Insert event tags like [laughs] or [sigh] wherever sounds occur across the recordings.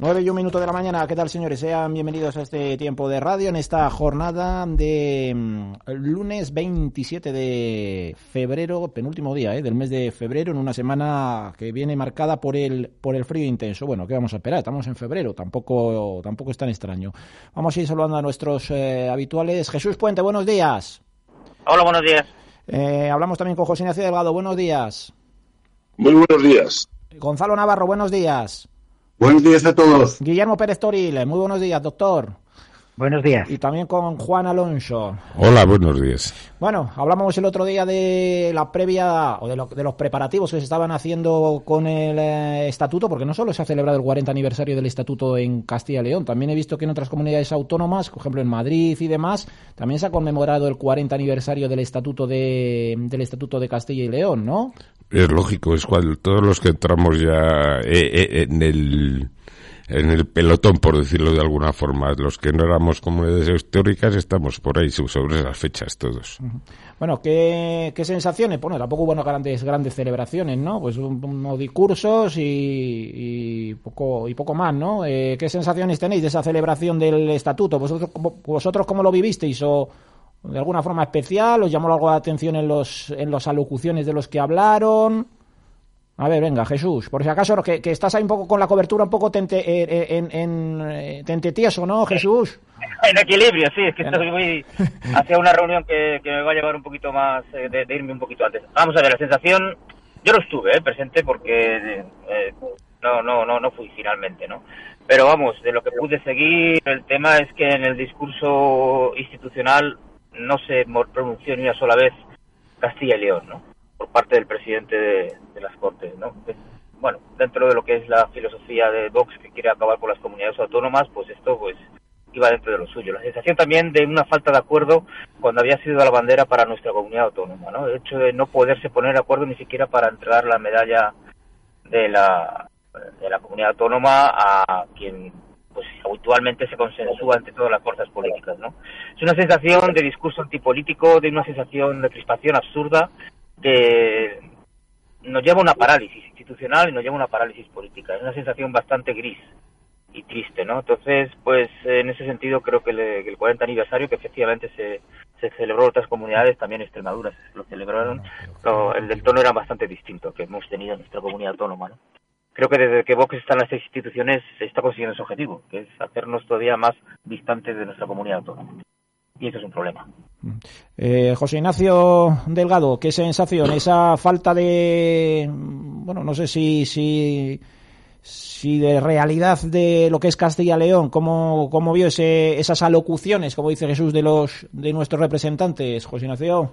9 y un minuto de la mañana, ¿qué tal señores? Sean bienvenidos a este tiempo de radio en esta jornada de mm, lunes 27 de febrero, penúltimo día ¿eh? del mes de febrero, en una semana que viene marcada por el, por el frío intenso. Bueno, ¿qué vamos a esperar? Estamos en febrero, tampoco, tampoco es tan extraño. Vamos a ir saludando a nuestros eh, habituales. Jesús Puente, buenos días. Hola, buenos días. Eh, hablamos también con José Ignacio Delgado, buenos días. Muy buenos días. Gonzalo Navarro, buenos días. Buenos días a todos. Guillermo Pérez Toril, muy buenos días, doctor. Buenos días. Y también con Juan Alonso. Hola, buenos días. Bueno, hablamos el otro día de la previa o de, los preparativos que se estaban haciendo con el eh, estatuto, porque no solo se ha celebrado el 40 aniversario del estatuto en Castilla y León, también he visto que en otras comunidades autónomas, por ejemplo en Madrid y demás, también se ha conmemorado el 40 aniversario del estatuto de, del estatuto de Castilla y León, ¿no? Es lógico, es cual todos los que entramos ya eh, eh, en el en el pelotón, por decirlo de alguna forma. Los que no éramos comunidades históricas estamos por ahí sobre esas fechas todos. Bueno, ¿qué, qué sensaciones? Bueno, tampoco hubo grandes, grandes celebraciones, ¿no? Pues unos discursos y, poco, y poco más, ¿no? Eh, ¿Qué sensaciones tenéis de esa celebración del estatuto? ¿Vosotros, vosotros cómo lo vivisteis? ¿O de alguna forma especial? ¿Os llamó algo la atención en, los, en las alocuciones de los que hablaron? A ver, venga, Jesús, por si acaso que, que estás ahí un poco con la cobertura un poco tente, eh, eh, en, en, eh, tente tieso, ¿no, Jesús? En equilibrio, sí, es que estoy muy hacia una reunión que, que, me va a llevar un poquito más, de, irme un poquito antes. Vamos a ver, la sensación, yo no estuve eh, presente porque eh, no, no, no, no fui finalmente, ¿no? Pero vamos, de lo que pude seguir, el tema es que en el discurso institucional no se pronunció ni una sola vez Castilla y León, ¿no? Por parte del presidente de, las Cortes, ¿no? bueno, dentro de lo que es la filosofía de Vox que quiere acabar con las comunidades autónomas, pues esto pues iba dentro de lo suyo. La sensación también de una falta de acuerdo cuando había sido la bandera para nuestra comunidad autónoma, ¿no? El hecho de no poderse poner de acuerdo ni siquiera para entregar la medalla de la, de la comunidad autónoma a quien pues habitualmente se consensúa entre todas las fuerzas políticas, ¿no? Es una sensación de discurso antipolítico, de una sensación de crispación absurda que nos lleva a una parálisis institucional y nos lleva a una parálisis política. Es una sensación bastante gris y triste, ¿no? Entonces, pues en ese sentido creo que, el 40 aniversario, que efectivamente se, se celebró en otras comunidades, también Extremadura lo celebraron, el del tono era bastante distinto que hemos tenido en nuestra comunidad autónoma, ¿no? creo que desde que Vox está en las instituciones se está consiguiendo ese objetivo, que es hacernos todavía más distantes de nuestra comunidad autónoma. Y eso es un problema. Eh, José Ignacio Delgado, ¿qué sensación? Esa falta de, bueno, no sé si, si, si de realidad de lo que es Castilla-León, ¿cómo, cómo vio ese, esas alocuciones, como dice Jesús, de los de nuestros representantes, José Ignacio?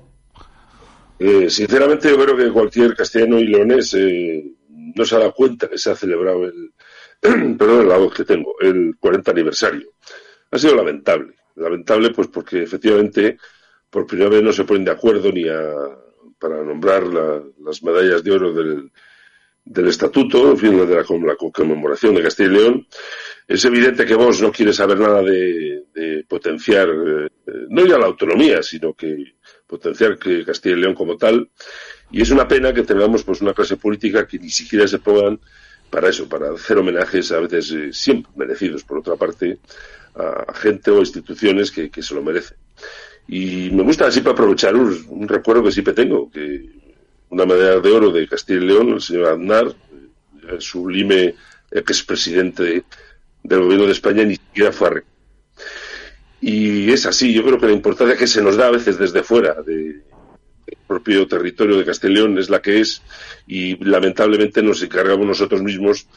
Eh, sinceramente, yo creo que cualquier castellano y leonés eh, no se ha dado cuenta que se ha celebrado el, [clears throat] perdón, la voz que tengo, el 40 aniversario. Ha sido lamentable. Lamentable, pues porque efectivamente por primera vez no se ponen de acuerdo ni a, para nombrar las medallas de oro del, del estatuto, en fin, de la, conmemoración de Castilla y León. Es evidente que vos no quiere saber nada de, potenciar, eh, no ya la autonomía, sino que potenciar que Castilla y León como tal y es una pena que tengamos pues una clase política que ni siquiera se pongan para eso, para hacer homenajes a veces eh, siempre merecidos, por otra parte, a gente o instituciones que, se lo merecen. Y me gusta siempre aprovechar un, recuerdo que siempre tengo, que una medalla de oro de Castilla y León, el señor Aznar, eh, el sublime expresidente del gobierno de España, ni siquiera fue a y es así, yo creo que la importancia que se nos da a veces desde fuera de, propio territorio de Castellón es la que es y lamentablemente nos encargamos nosotros mismos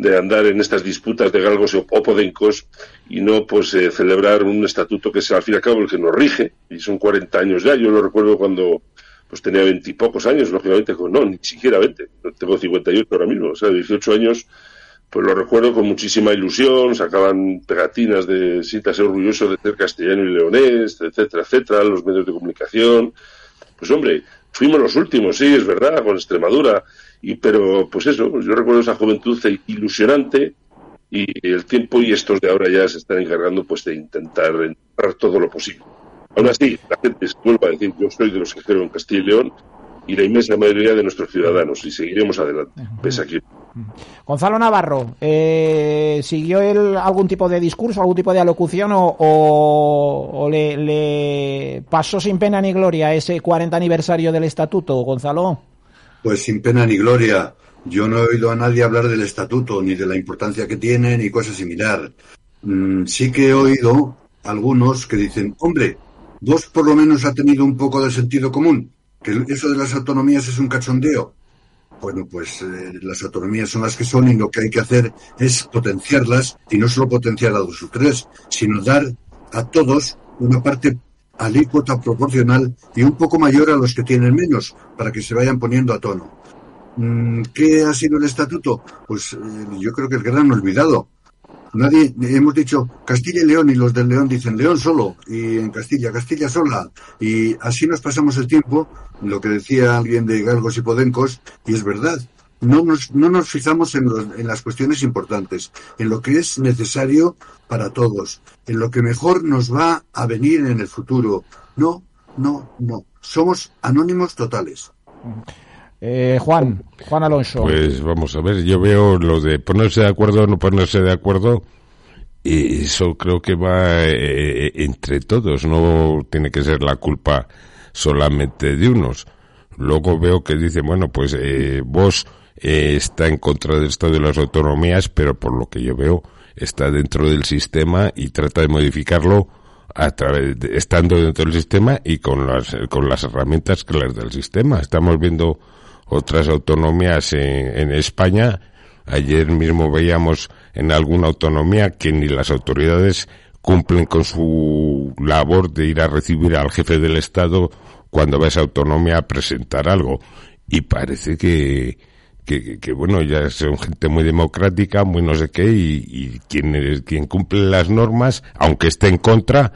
de andar en estas disputas de galgos o podencos y no pues eh, celebrar un estatuto que es al fin y al cabo el que nos rige. Y son 40 años ya. Yo lo recuerdo cuando pues tenía veintipocos años lógicamente no ni siquiera 20 tengo 58 ahora mismo o sea 18 años pues lo recuerdo con muchísima ilusión. Sacaban pegatinas de siéntase orgulloso de ser castellano y leonés etcétera etcétera los medios de comunicación. Pues hombre, fuimos los últimos, sí, es verdad, con Extremadura, y pero pues eso, yo recuerdo esa juventud ilusionante y el tiempo y estos de ahora ya se están encargando pues de intentar entrar todo lo posible. Aún así, la gente se vuelve a decir, yo soy de los que creo en Castilla y León y la inmensa mayoría de nuestros ciudadanos y seguiremos adelante, pese a que Gonzalo Navarro, eh, ¿siguió él algún tipo de discurso, algún tipo de alocución o, le, pasó sin pena ni gloria ese 40 aniversario del estatuto, Gonzalo? Pues sin pena ni gloria. Yo no he oído a nadie hablar del estatuto, ni de la importancia que tiene, ni cosa similar. Mm, sí que he oído algunos que dicen, hombre, vos por lo menos ha tenido un poco de sentido común, que eso de las autonomías es un cachondeo. Bueno, pues eh, las autonomías son las que son y lo que hay que hacer es potenciarlas y no solo potenciar a dos o tres, sino dar a todos una parte alícuota proporcional y un poco mayor a los que tienen menos, para que se vayan poniendo a tono. Mm, ¿Qué ha sido el estatuto? Pues eh, yo creo que el gran olvidado. Nadie, hemos dicho Castilla y León y los del León dicen León solo y en Castilla, Castilla sola. Y así nos pasamos el tiempo, lo que decía alguien de Galgos y Podencos, y es verdad. No nos, no nos fijamos en, en las cuestiones importantes, en lo que es necesario para todos, en lo que mejor nos va a venir en el futuro. No, no, no. Somos anónimos totales. Eh, Juan, Juan Alonso. Pues vamos a ver, yo veo lo de ponerse de acuerdo o no ponerse de acuerdo, y eso creo que va eh, entre todos, no tiene que ser la culpa solamente de unos. Luego veo que dicen, bueno, pues eh, vos eh, está en contra del Estado de las autonomías, pero por lo que yo veo está dentro del sistema y trata de modificarlo a través estando dentro del sistema y con las con las herramientas claras del sistema. Estamos viendo otras autonomías en, España. Ayer mismo veíamos en alguna autonomía que ni las autoridades cumplen con su labor de ir a recibir al jefe del Estado cuando va esa autonomía a presentar algo. Y parece que, que, bueno, ya son gente muy democrática, muy no sé qué, y, quien, quien cumple las normas, aunque esté en contra,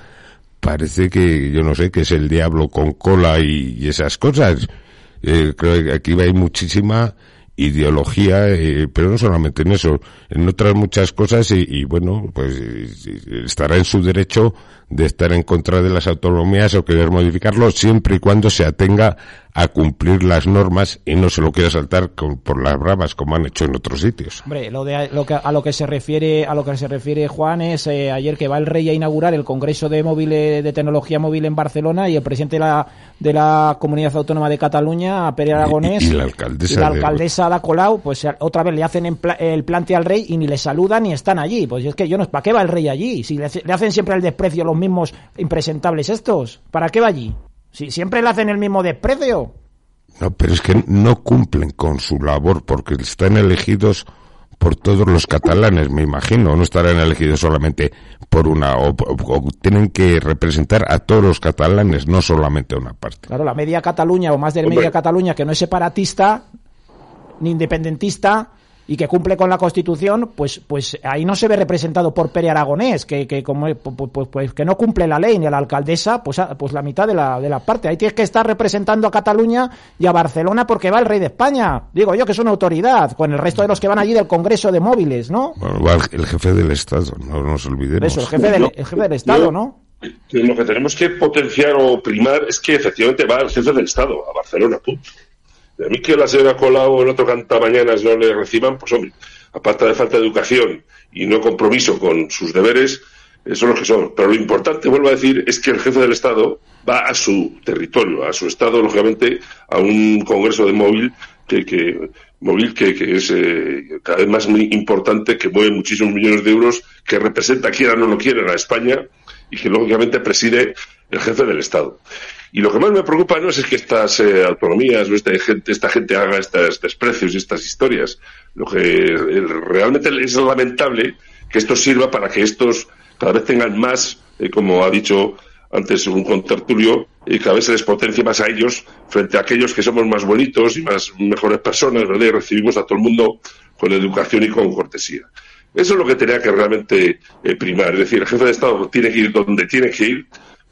parece que, yo no sé, que es el diablo con cola y esas cosas. Eh, creo que aquí hay muchísima ideología, eh, pero no solamente en eso, en otras muchas cosas y, bueno, pues estará en su derecho de estar en contra de las autonomías o querer modificarlo siempre y cuando se atenga a cumplir las normas y no se lo quiera saltar por las bravas como han hecho en otros sitios. Hombre, lo de lo que, a lo que se refiere a lo que se refiere Juan es eh, ayer que va el rey a inaugurar el Congreso de móvil de tecnología móvil en Barcelona y el presidente de la, de la comunidad autónoma de Cataluña, Pere Aragonés, y, la alcaldesa, la alcaldesa de... Colau, pues otra vez le hacen el plante al rey y ni le saludan ni están allí. Pues es que yo no, ¿para qué va el rey allí? Si le, le hacen siempre el desprecio los mismos impresentables estos, ¿para qué va allí? Si siempre le hacen el mismo desprecio. No, pero es que no cumplen con su labor porque están elegidos por todos los catalanes, me imagino. No estarán elegidos solamente por una, o, tienen que representar a todos los catalanes, no solamente a una parte. Claro, la media Cataluña o más de media Cataluña que no es separatista ni independentista, y que cumple con la Constitución, pues, pues ahí no se ve representado por Pere Aragonés, que, que como pues, pues, pues, que no cumple la ley ni a la alcaldesa, pues, pues la mitad de la, de la parte. Ahí tienes que estar representando a Cataluña y a Barcelona porque va el rey de España. Digo yo que es una autoridad, con el resto de los que van allí del Congreso de Móviles, ¿no? Bueno, va el jefe del Estado, no nos olvidemos. Eso, el jefe del, el jefe del Estado, ¿no? Lo que tenemos que potenciar o primar es que efectivamente va el jefe del Estado, a Barcelona, punto. A mí que la señora Colau o el otro mañanas no le reciban, pues hombre, aparte de falta de educación y no compromiso con sus deberes, son los que son. Pero lo importante, vuelvo a decir, es que el jefe del Estado va a su territorio, a su Estado, lógicamente, a un congreso de móvil que, móvil que, es eh, cada vez más muy importante, que mueve muchísimos millones de euros, que representa, quiera o no lo quiera, a España y que lógicamente preside el jefe del Estado. Y lo que más me preocupa no es, que estas eh, autonomías o esta gente, esta gente haga estos desprecios y estas historias. Lo que realmente es lamentable que esto sirva para que estos cada vez tengan más, eh, como ha dicho antes un contertulio, y cada vez se les potencie más a ellos frente a aquellos que somos más bonitos y más mejores personas, ¿verdad? Y recibimos a todo el mundo con educación y con cortesía. Eso es lo que tenía que realmente eh, primar. Es decir, el jefe de Estado tiene que ir donde tiene que ir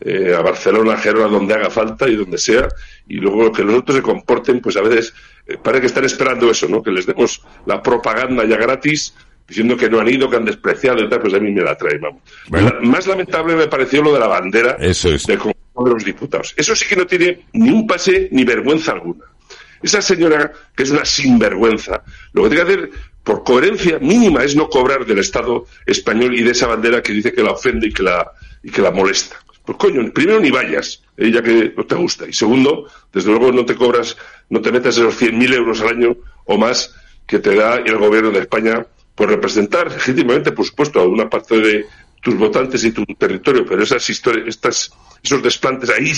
eh, a Barcelona, a Gerona, donde haga falta y donde sea, y luego que los otros se comporten, pues a veces eh, parece que están esperando eso, ¿no? Que les demos la propaganda ya gratis, diciendo que no han ido, que han despreciado y tal, pues a mí me la trae, vamos. más lamentable me pareció lo de la bandera eso es. de los Diputados. Eso sí que no tiene ni un pase ni vergüenza alguna. Esa señora, que es una sinvergüenza, lo que tiene que hacer por coherencia mínima es no cobrar del Estado español y de esa bandera que dice que la ofende y que la, y que la molesta. Pues coño, primero ni vayas, eh, ya que no te gusta. Y segundo, desde luego no te cobras, no te metas esos 100.000 euros al año o más que te da el gobierno de España por representar legítimamente, por supuesto, a una parte de tus votantes y tu territorio, pero esas historias, estas, esos desplantes ahí,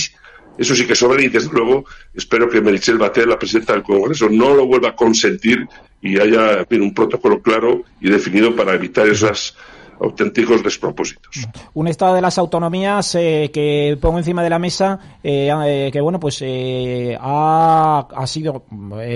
eso sí que sobra y desde luego espero que Merichel Batet, la presidenta del Congreso, no lo vuelva a consentir y haya un protocolo claro y definido para evitar esas auténticos despropósitos. Un estado de las autonomías eh, que pongo encima de la mesa, eh, eh, que bueno, pues ha, ha, sido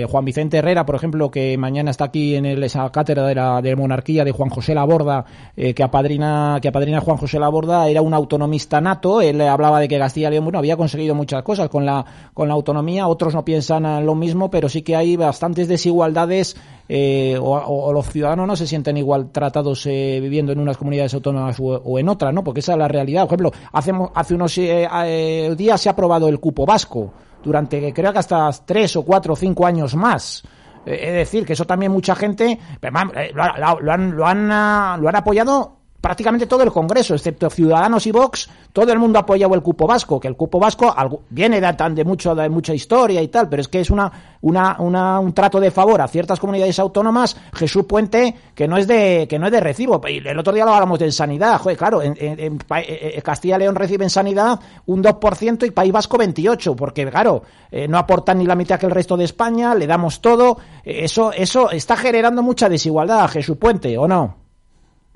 Juan Vicente Herrera, por ejemplo, que mañana está aquí en el, esa cátedra de la de monarquía de Juan José Laborda, que apadrina que apadrina Juan José Laborda, era un autonomista nato. Él hablaba de que Castilla y León bueno, había conseguido muchas cosas con la con la autonomía. Otros no piensan lo mismo, pero sí que hay bastantes desigualdades eh, o, los ciudadanos no se sienten igual tratados eh, viviendo en unas comunidades autónomas o, en otras, ¿no? Porque esa es la realidad. Por ejemplo, hace, hace unos eh, días se ha aprobado el cupo vasco durante creo que hasta tres o cuatro o cinco años más. Es decir, que eso también mucha gente lo, han, lo, han, lo han apoyado prácticamente todo el Congreso, excepto Ciudadanos y Vox, todo el mundo ha apoyado el cupo vasco, que el cupo vasco viene de, de, mucho, de mucha historia y tal, pero es que es una, una, una, un trato de favor a ciertas comunidades autónomas, Jesús Puente, que no es de, que no es de recibo. El otro día lo hablamos de sanidad, joder, claro, en, eh, eh, Castilla y León recibe en sanidad un 2% y País Vasco 28%, porque claro, eh, no aportan ni la mitad que el resto de España, le damos todo, eso, eso está generando mucha desigualdad, Jesús Puente, ¿o no?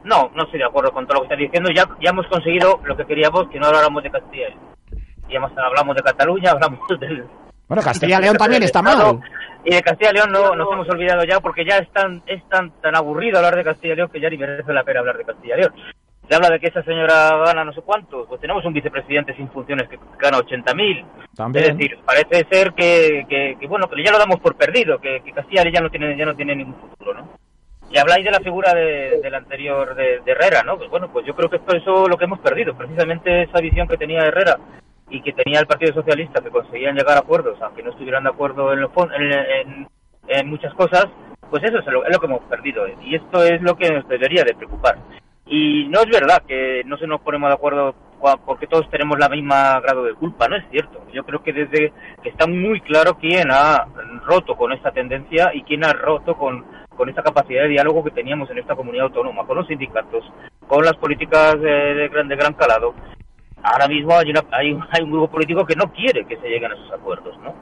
No, no estoy de acuerdo con todo lo que está diciendo. Ya, ya hemos conseguido lo que queríamos, que no habláramos de Castilla. Ya hablamos de Cataluña, [laughs] hablamos de... Bueno, Castilla y León también está mal. Y de Castilla y León no, nos hemos olvidado ya porque ya es tan, es tan, tan aburrido hablar de Castilla y León que ya ni merece la pena hablar de Castilla León. Se habla de que esa señora gana no sé cuántos, pues tenemos un vicepresidente sin funciones que gana 80.000. También. Es decir, parece ser que, que, bueno, que ya lo damos por perdido, que, que Castilla ya no tiene, ya no tiene ningún futuro, ¿no? Y habláis de la figura de, del anterior de, Herrera, ¿no? Pues bueno, pues yo creo que es por eso lo que hemos perdido, precisamente esa visión que tenía Herrera y que tenía el Partido Socialista, que conseguían llegar a acuerdos, aunque no estuvieran de acuerdo en, en, en, muchas cosas, pues eso es lo, es lo, que hemos perdido. Y esto es lo que nos debería de preocupar. Y no es verdad que no se nos ponemos de acuerdo porque todos tenemos la misma grado de culpa, no es cierto. Yo creo que desde que está muy claro quién ha roto con esta tendencia y quién ha roto con con esta capacidad de diálogo que teníamos en esta comunidad autónoma, con los sindicatos, con las políticas de, gran, de gran calado. Ahora mismo hay, hay, un grupo político que no quiere que se lleguen a esos acuerdos, ¿no?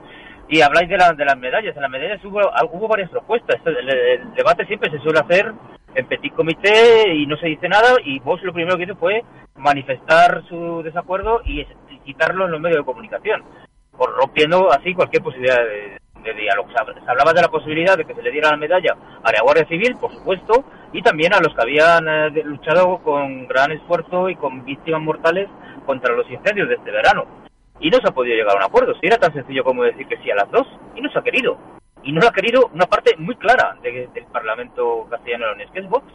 Y habláis de, de las medallas. En las medallas hubo, hubo varias propuestas. El, debate siempre se suele hacer en petit comité y no se dice nada y vos lo primero que hizo fue manifestar su desacuerdo y, quitarlo en los medios de comunicación, rompiendo así cualquier posibilidad de, de diálogo. Se hablaba de la posibilidad de que se le diera la medalla a la Guardia Civil, por supuesto, y también a los que habían eh, luchado con gran esfuerzo y con víctimas mortales contra los incendios de este verano. Y no se ha podido llegar a un acuerdo. Si era tan sencillo como decir que sí a las dos, y no se ha querido. Y no lo ha querido una parte muy clara del Parlamento castellano-leonés, que es Vox.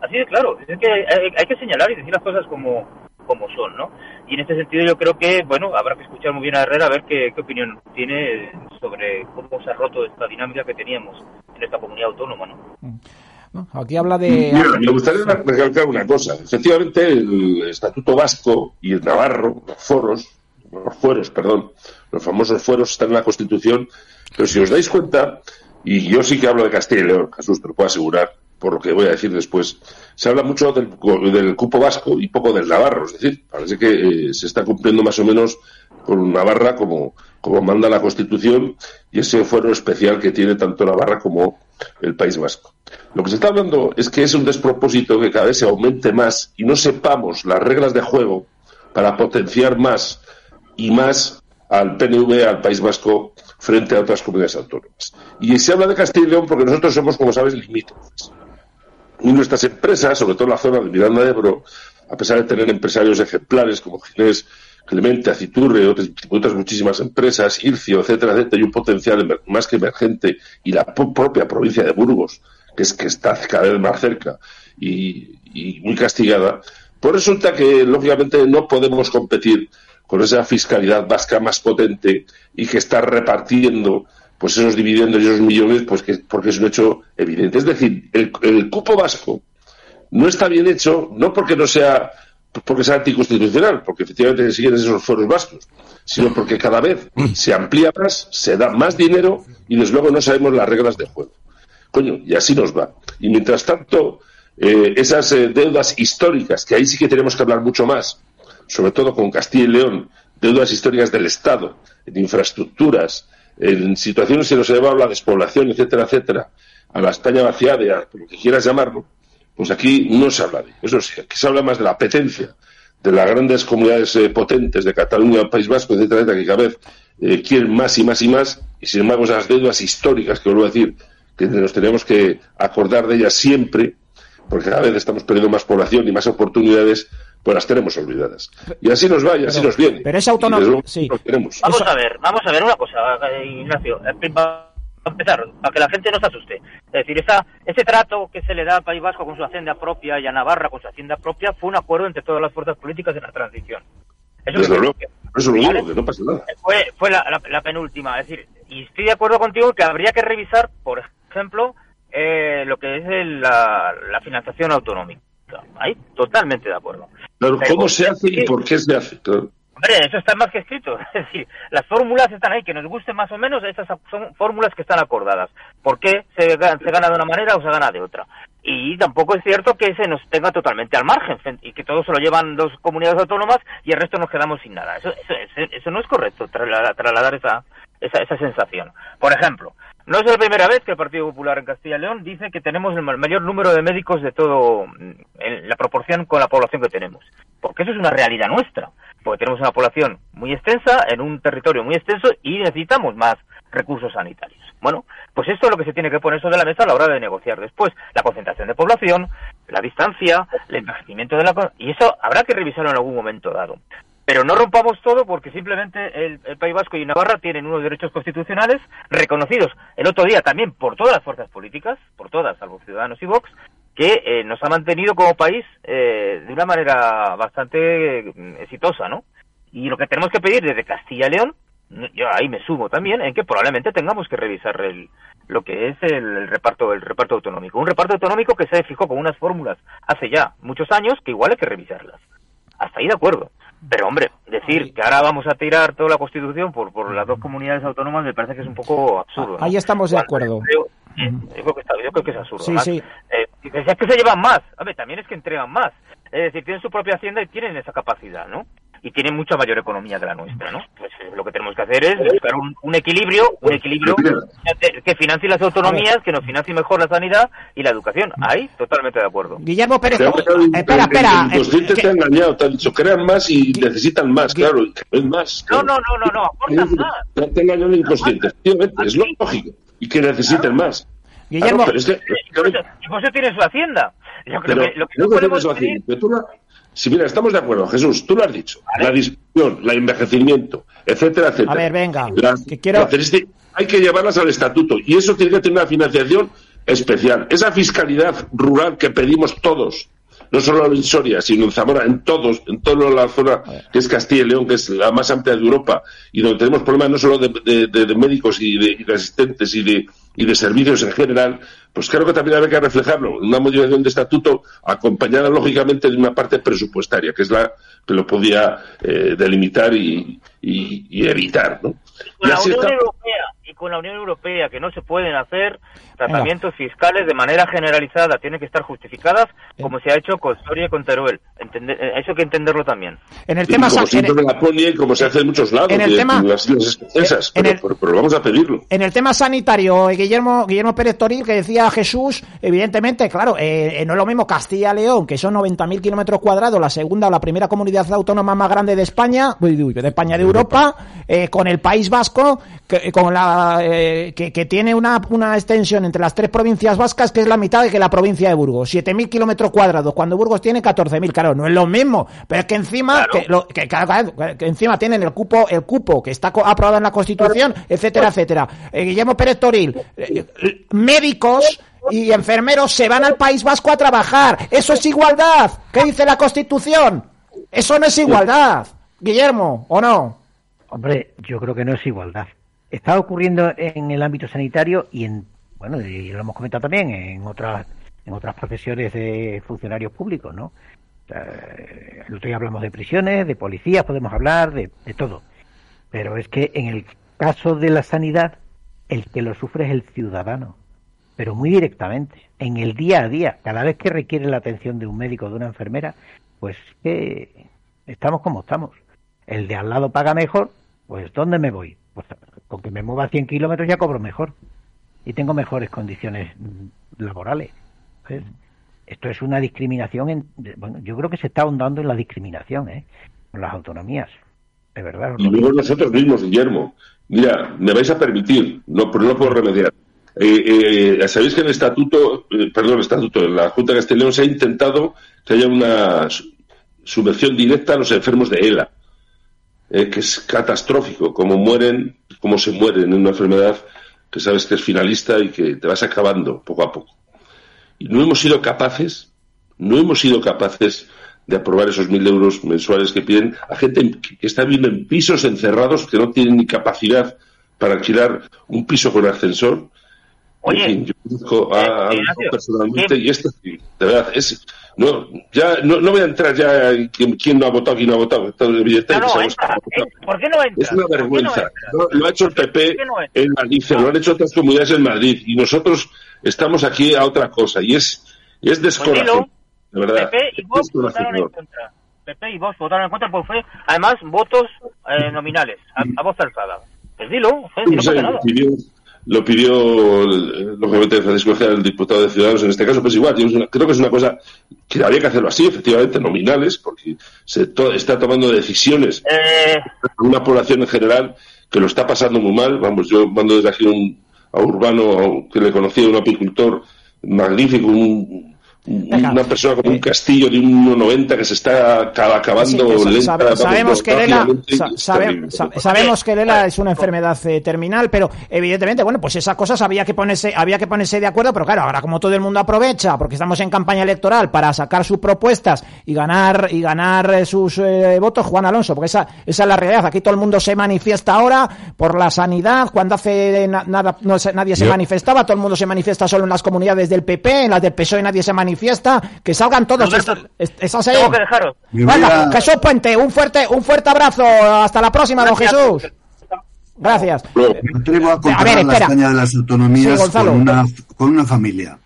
Así de claro. Es que hay que señalar y decir las cosas como, como son, ¿no? Y en este sentido yo creo que, bueno, habrá que escuchar muy bien a Herrera a ver qué, opinión tiene sobre cómo se ha roto esta dinámica que teníamos en esta comunidad autónoma, ¿no? Aquí habla de... me gustaría recalcar una cosa. Efectivamente, el Estatuto Vasco y el Navarro, los foros, los fueros, perdón, los famosos fueros están en la Constitución, pero si os dais cuenta, y yo sí que hablo de Castilla y León, Jesús, te lo puedo asegurar, por lo que voy a decir después, se habla mucho del, cupo vasco y poco del navarro. Es decir, parece que eh, se está cumpliendo más o menos con Navarra como, como manda la Constitución y ese fuero especial que tiene tanto Navarra como el País Vasco. Lo que se está hablando es que es un despropósito que cada vez se aumente más y no sepamos las reglas de juego para potenciar más y más al PNV, al País Vasco, frente a otras comunidades autónomas. Y se habla de Castilla y León porque nosotros somos, como sabes, limítrofes. Y nuestras empresas, sobre todo en la zona de Miranda de Ebro, a pesar de tener empresarios ejemplares como Ginés, Clemente, Aciturre, otras, otras muchísimas empresas, Ircio, etcétera, etcétera, y un potencial más que emergente, y la propia provincia de Burgos, que es que está cada vez más cerca y, y muy castigada, pues resulta que, lógicamente, no podemos competir con esa fiscalidad vasca más potente y que está repartiendo pues esos dividendos y esos millones, pues que, porque es un hecho evidente. Es decir, el, cupo vasco no está bien hecho, no porque no sea porque sea anticonstitucional, porque efectivamente siguen esos foros vascos, sino porque cada vez se amplía más, se da más dinero y desde luego no sabemos las reglas del juego. Coño, y así nos va. Y mientras tanto, eh, esas eh, deudas históricas, que ahí sí que tenemos que hablar mucho más, sobre todo con Castilla y León, deudas históricas del Estado, en infraestructuras, en situaciones en las que se a la despoblación, etcétera, etcétera, a la España vaciada, como que quieras llamarlo, pues aquí no se habla de eso. sí, aquí se habla más de la apetencia de las grandes comunidades eh, potentes de Cataluña, País Vasco, etcétera, etcétera, que cada vez eh, quieren más y más y más, y sin embargo esas deudas históricas, que vuelvo a decir, que nos tenemos que acordar de ellas siempre, porque cada vez estamos perdiendo más población y más oportunidades, pues las tenemos olvidadas. Y así nos va y así nos viene. Pero esa autonomía... Sí. Vamos a ver, vamos a ver una cosa, eh, Ignacio empezar, para que la gente no se asuste. Es decir, esa, ese trato que se le da al País Vasco con su hacienda propia y a Navarra con su hacienda propia fue un acuerdo entre todas las fuerzas políticas de la transición. Eso, es lo, que, eso lo digo, que no pasa nada. Fue, fue la, la, penúltima. Es decir, y estoy de acuerdo contigo que habría que revisar, por ejemplo, eh, lo que es la, la financiación autonómica. Ahí, totalmente de acuerdo. Pero, ¿cómo se hace y por qué se hace? Claro. Hombre, eso está más que escrito. [laughs] Es decir, las fórmulas están ahí, que nos gusten más o menos, esas son fórmulas que están acordadas. ¿Por qué se, se gana de una manera o se gana de otra? Y tampoco es cierto que se nos tenga totalmente al margen y que todo se lo llevan dos comunidades autónomas y el resto nos quedamos sin nada. Eso, eso, eso no es correcto, trasladar esa, esa, esa sensación. Por ejemplo, no es la primera vez que el Partido Popular en Castilla y León dice que tenemos el mayor número de médicos de todo, en la proporción con la población que tenemos. Porque eso es una realidad nuestra. Porque tenemos una población muy extensa, en un territorio muy extenso y necesitamos más recursos sanitarios. Bueno, pues esto es lo que se tiene que poner sobre la mesa a la hora de negociar después. La concentración de población, la distancia, el envejecimiento de la... Y eso habrá que revisarlo en algún momento dado. Pero no rompamos todo porque simplemente el, País Vasco y Navarra tienen unos derechos constitucionales reconocidos el otro día también por todas las fuerzas políticas, por todas, salvo Ciudadanos y Vox, que eh, nos ha mantenido como país eh, de una manera bastante mm, exitosa, ¿no? Y lo que tenemos que pedir desde Castilla y León, yo ahí me sumo también, en que probablemente tengamos que revisar el, lo que es el, reparto el reparto autonómico. Un reparto autonómico que se fijó con unas fórmulas hace ya muchos años que igual hay que revisarlas. Hasta ahí de acuerdo. Pero hombre, decir que ahora vamos a tirar toda la Constitución por, por las dos comunidades autónomas me parece que es un poco absurdo. Ahí estamos de acuerdo. yo, creo que está, yo creo que es absurdo. Sí, sí. Eh, es que se llevan más. A ver, también es que entregan más. Es decir, tienen su propia hacienda y tienen esa capacidad, ¿no? Y tienen mucha mayor economía que la nuestra, ¿no? Pues eh, lo que tenemos que hacer es buscar un, equilibrio, un equilibrio que financie las autonomías, que nos financie mejor la sanidad y la educación. Ahí, totalmente de acuerdo. Guillermo Pérez, espera, espera. Los inconsciente te ha engañado, te han dicho, crean más y necesitan más, claro, es más. No, no, no, no, no, aportan más. Te ha engañado el inconsciente, es lógico, y que necesiten más. Guillermo, pero es que, por eso tiene su hacienda. Yo creo que lo que no podemos pedir... Si mira, estamos de acuerdo, Jesús, tú lo has dicho, la discusión, el envejecimiento, etcétera, etcétera. A ver, venga, que quiero... hay que llevarlas al estatuto y eso tiene que tener una financiación especial. Esa fiscalidad rural que pedimos todos, no solo en Soria, sino en Zamora, en todos, en toda la zona que es Castilla y León, que es la más amplia de Europa, y donde tenemos problemas no solo de, médicos y de, asistentes y de, y de servicios en general, pues creo que también hay que reflejarlo en una modificación de estatuto acompañada lógicamente de una parte presupuestaria, que es la que lo podía eh, delimitar y, evitar. ¿no? la Unión Europea y con la Unión Europea que no se pueden hacer tratamientos fiscales de manera generalizada, tienen que estar justificadas como se ha hecho con Soria y con Teruel. Entender, eh, eso hay que entenderlo también. En el tema como siempre la pone como se hace en muchos lados, en el tema, las escocesas, pero, vamos a pedirlo. En el tema sanitario, eh, Guillermo Guillermo Pérez Toril, que decía Jesús, evidentemente, claro, eh, no es lo mismo Castilla-León, que son 90.000 kilómetros cuadrados, la segunda o la primera comunidad autónoma más grande de España, de España de Europa, con el País Vasco, que, con la que, que tiene una, una extensión entre las tres provincias vascas, que es la mitad de que la provincia de Burgos. 7.000 kilómetros cuadrados, cuando Burgos tiene 14.000. Claro, no es lo mismo, pero es que encima, que, que, encima tienen el cupo, el cupo que está aprobado en la Constitución, etcétera, etcétera. Eh, Guillermo Pérez Toril, eh, médicos y enfermeros se van al País Vasco a trabajar. Eso es igualdad. ¿Qué dice la Constitución? Eso no es igualdad. Guillermo, ¿o no? Hombre, yo creo que no es igualdad está ocurriendo en el ámbito sanitario y en, bueno, y lo hemos comentado también en otras, en otras profesiones de funcionarios públicos, ¿no? el otro día hablamos de prisiones, de policías, podemos hablar de, de todo. Pero es que en el caso de la sanidad, el que lo sufre es el ciudadano, pero muy directamente, en el día a día, cada vez que requiere la atención de un médico o de una enfermera, pues que estamos como estamos. El de al lado paga mejor, pues ¿dónde me voy? Pues con que me mueva 100 kilómetros ya cobro mejor y tengo mejores condiciones laborales. Esto es una discriminación. En, bueno, yo creo que se está ahondando en la discriminación, ¿eh? Con las autonomías. De verdad. Y luego nosotros mismos, Guillermo. Mira, me vais a permitir, no, pero no puedo remediar. Eh, eh, Sabéis que en el estatuto, eh, perdón, el estatuto, en la Junta de Castellón se ha intentado que haya una subvención directa a los enfermos de ELA, eh, que es catastrófico, como mueren, cómo se mueren en una enfermedad que sabes que es finalista y que te vas acabando poco a poco. Y no hemos sido capaces, no hemos sido capaces de aprobar esos mil euros mensuales que piden a gente que está viviendo en pisos encerrados que no tienen ni capacidad para alquilar un piso con ascensor. Oye, yo conozco a, a personalmente y esto, de verdad, es, no, ya, no, no voy a entrar ya en quién, no ha votado, quién no ha votado. No, no, entra, ¿Por qué no entra? Es una vergüenza. No lo ha hecho el PP en Madrid, lo han hecho otras comunidades en Madrid y nosotros estamos aquí a otra cosa y es, es descorazón. De verdad. PP y Vox votaron en contra. PP y Vox votaron en contra porque fue, además, votos eh, nominales, a, a voz alzada. Pues dilo, eh, no pasa nada. Pidió, lo pidió, lógicamente, Francisco Gea, el diputado de Ciudadanos en este caso, pues igual, creo que es una cosa que había que hacerlo así, efectivamente, nominales, porque se to está tomando decisiones eh... una población en general que lo está pasando muy mal. Vamos, yo mando desde aquí un, a Urbano, que le conocía, un apicultor magnífico, un, Venga. una persona como un castillo de 1,90 que se está acabando Sí, lenta, sabe- sabemos que Lela, sabe- sabemos que Lela es una enfermedad eh, terminal, pero evidentemente, bueno, pues esas cosas había que ponerse, había que ponerse de acuerdo, pero claro, ahora como todo el mundo aprovecha, porque estamos en campaña electoral para sacar sus propuestas y ganar y ganar eh, sus eh, votos, Juan Alonso, porque esa, esa es la realidad. Aquí todo el mundo se manifiesta ahora por la sanidad, cuando hace na- nada, no se- nadie se Yo- manifestaba, todo el mundo se manifiesta solo en las comunidades del PP, en las del PSOE nadie se manifiesta, que salgan todos. Roberto. Tengo que dejaros. Venga, a- Jesús Puente, un fuerte, un fuerte abrazo. Hasta la próxima, don. Jesús. Gracias. Me atrevo a comparar ver, la. España de las autonomías con, una, con una familia.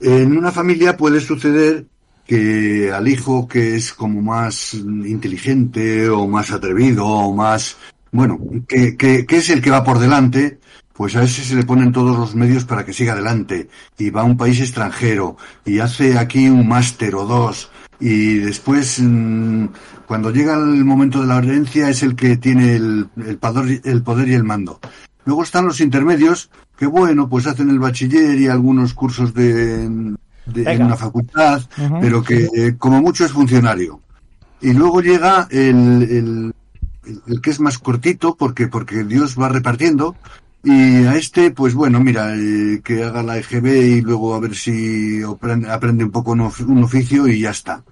En una familia puede suceder que al hijo que es como más inteligente o más atrevido o más, bueno, que, que, que es el que va por delante, pues a ese se le ponen todos los medios para que siga adelante y va a un país extranjero y hace aquí un máster o dos y después mm, cuando llega el momento de la herencia es el que tiene el, el, poder, el poder y el mando. Luego están los intermedios que bueno, pues hacen el bachiller y algunos cursos de, de en una facultad, pero que eh, como mucho es funcionario. Y luego llega el, el, el- el que es más cortito porque porque Dios va repartiendo y a este pues bueno mira eh, que haga la EGB y luego a ver si aprende, un poco un oficio y ya está.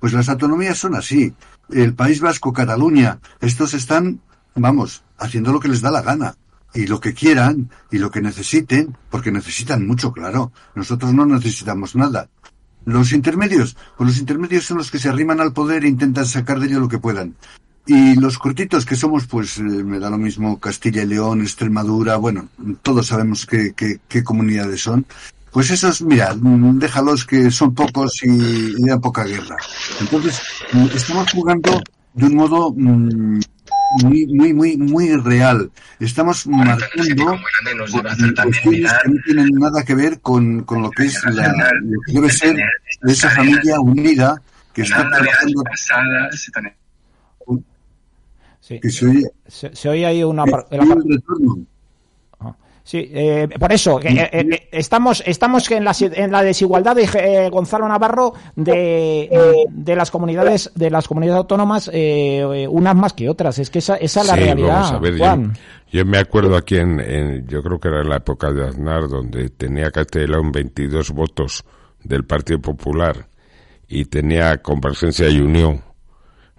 Pues las autonomías son así. El País Vasco Cataluña estos están vamos haciendo lo que les da la gana. Y lo que quieran y lo que necesiten porque necesitan mucho claro. Nosotros no necesitamos nada. Los intermedios, pues los intermedios son los que se arriman al poder e intentan sacar de ello lo que puedan. Y los cortitos que somos, pues eh, me da lo mismo Castilla y León, Extremadura, bueno, todos sabemos qué, qué, qué comunidades son. Pues esos, mira, déjalos que son pocos y, y dan poca guerra. Entonces, estamos jugando de un modo mm, muy, muy, muy, muy real. Estamos marcando cuestiones que no tienen nada que ver con, con lo que es la, lo que debe ser esa familia unida que está trabajando, Sí. que se oye, Se, se oye ahí una. el retorno. Sí, eh, por eso, eh, eh, estamos, estamos en la, en la desigualdad de eh, Gonzalo Navarro de, de las comunidades, de las comunidades autónomas, unas más que otras. Es que esa, esa es la Sí, realidad. vamos a ver, yo, Juan. yo me acuerdo aquí en, en- yo creo que era en la época de Aznar, donde tenía Castellón 22 votos del Partido Popular y tenía Convergencia y Unión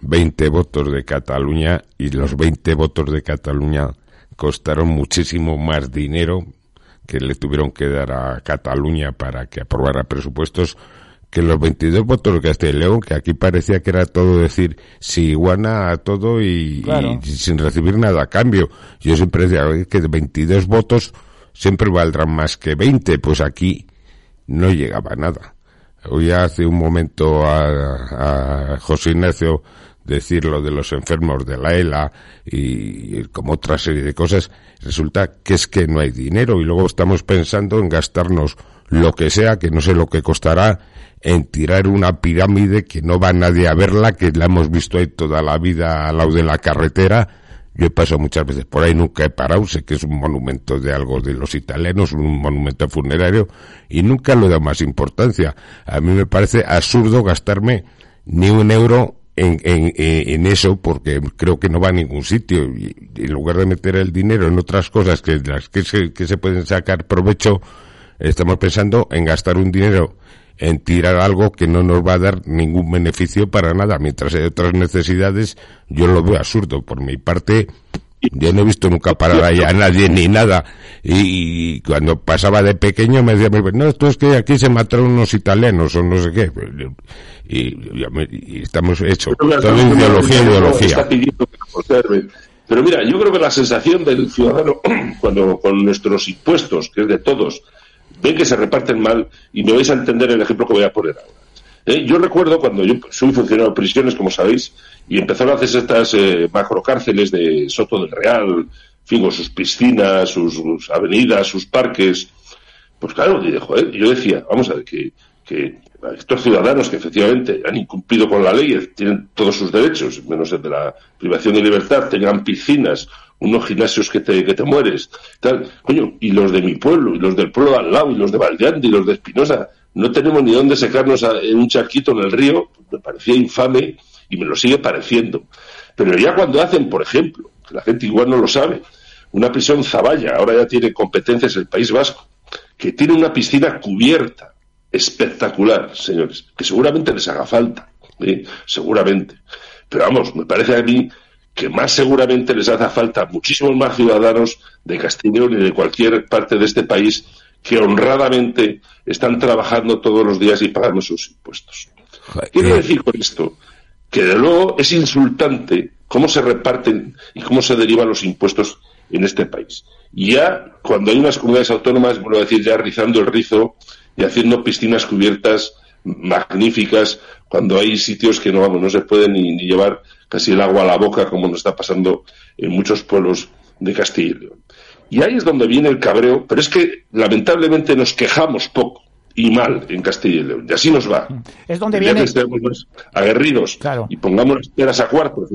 20 votos de Cataluña y los 20 votos de Cataluña costaron muchísimo más dinero que le tuvieron que dar a Cataluña para que aprobara presupuestos que los 22 votos de Castilla y León, que aquí parecía que era todo decir si iguana a todo y, sin recibir nada a cambio. Yo siempre decía que 22 votos siempre valdrán más que 20, pues aquí no llegaba nada. Hoy hace un momento a, a José Ignacio decir lo de los enfermos de la ELA y, como otra serie de cosas, resulta que es que no hay dinero y luego estamos pensando en gastarnos lo que sea, que no sé lo que costará, en tirar una pirámide que no va nadie a verla, que la hemos visto ahí toda la vida al lado de la carretera. Yo he pasado muchas veces por ahí, nunca he parado, sé que es un monumento de algo de los italianos, un monumento funerario, y nunca le he dado más importancia. A mí me parece absurdo gastarme ni un euro en, en, eso porque creo que no va a ningún sitio y en lugar de meter el dinero en otras cosas que las que se, que se pueden sacar provecho estamos pensando en gastar un dinero en tirar algo que no nos va a dar ningún beneficio para nada, mientras hay otras necesidades, yo lo veo absurdo. Por mi parte, yo no he visto nunca parar ahí a nadie ni nada. Y, cuando pasaba de pequeño me decía, no, esto es que aquí se mataron unos italianos o no sé qué. Y, estamos hechos. Toda ideología, ideología. Pero mira, yo creo que la sensación del ciudadano, [clears throat] cuando con nuestros impuestos, que es de todos, ven que se reparten mal y me vais a entender el ejemplo que voy a poner ahora. ¿Eh? Yo recuerdo cuando yo soy funcionario de prisiones, como sabéis, y empezaron a hacer estas eh, macrocárceles de Soto del Real, fin, sus piscinas, sus, avenidas, sus parques. Pues claro, yo decía, vamos a ver, que, que estos ciudadanos que efectivamente han incumplido con la ley, tienen todos sus derechos, menos el de la privación de libertad, tengan piscinas, unos gimnasios que te, que te mueres, tal, coño, y los de mi pueblo, y los del pueblo de al lado, y los de Valdeante, y los de Espinosa, no tenemos ni dónde secarnos en un charquito en el río, me parecía infame y me lo sigue pareciendo. Pero ya cuando hacen, por ejemplo, que la gente igual no lo sabe, una prisión Zaballa, ahora ya tiene competencias el País Vasco, que tiene una piscina cubierta, espectacular, señores, que seguramente les haga falta, ¿eh? seguramente. Pero vamos, me parece a mí que más seguramente les hace falta muchísimos más ciudadanos de Castellón y de cualquier parte de este país que honradamente están trabajando todos los días y pagando sus impuestos. Quiero decir con esto que de luego es insultante cómo se reparten y cómo se derivan los impuestos en este país. Ya cuando hay unas comunidades autónomas, vuelvo a decir, ya rizando el rizo y haciendo piscinas cubiertas magníficas, cuando hay sitios que no, vamos, no se pueden ni, ni llevar casi el agua a la boca, como nos está pasando en muchos pueblos de Castilla y León. Y ahí es donde viene el cabreo, pero es que lamentablemente nos quejamos poco y mal en Castilla y León. Y así nos va. Es donde viene. estemos aguerridos y pongamos las piedras a cuartos.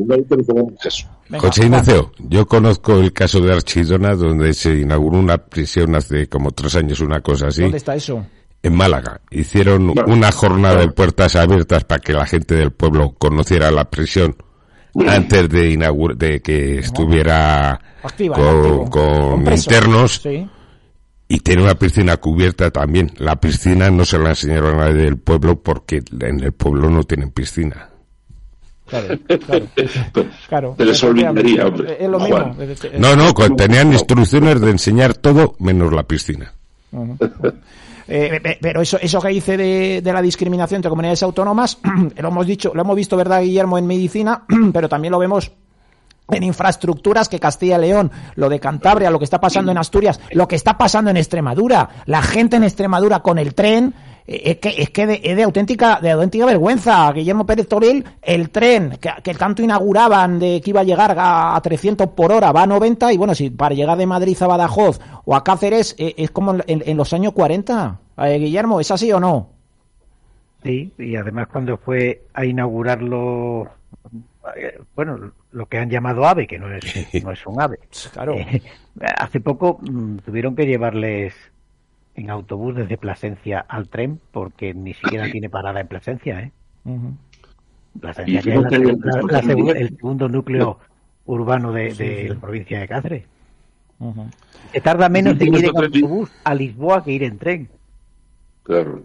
José Ignacio, yo conozco el caso de Archidona, donde se inauguró una prisión hace como tres años, una cosa así. ¿Dónde está eso? En Málaga. Hicieron una jornada de puertas abiertas para que la gente del pueblo conociera la prisión antes de, de que estuviera con, internos. Y tiene una piscina cubierta también. La piscina no se la enseñaron a nadie del pueblo porque en el pueblo no tienen piscina. Claro, claro. [laughs] les olvidaría, hombre. No, no, tenían instrucciones de enseñar todo menos la piscina. Eh, pero eso, eso que dice de, de, la discriminación entre comunidades autónomas, [clears throat] lo hemos dicho, lo hemos visto, ¿verdad, Guillermo, en medicina, [clears throat] pero también lo vemos en infraestructuras que Castilla y León, lo de Cantabria, lo que está pasando en Asturias, lo que está pasando en Extremadura, la gente en Extremadura con el tren, es que, es que de, es de auténtica, de auténtica vergüenza. Guillermo Pérez Toril, el tren que, que, tanto inauguraban de que iba a llegar a, 300 por hora va a 90 y bueno, si para llegar de Madrid a Badajoz o a Cáceres eh, es como en, los años 40. Eh, Guillermo, ¿es así o no? Sí, y además cuando fue a inaugurarlo, bueno, lo que han llamado AVE, que no es, [laughs] no es un AVE. Claro. hace poco mm, tuvieron que llevarles en autobús desde Plasencia al tren porque ni siquiera tiene parada en Plasencia, ¿eh? Plasencia es el segundo núcleo urbano de, la provincia de Cáceres. Se tarda menos en ir en autobús a Lisboa que ir en tren. Claro.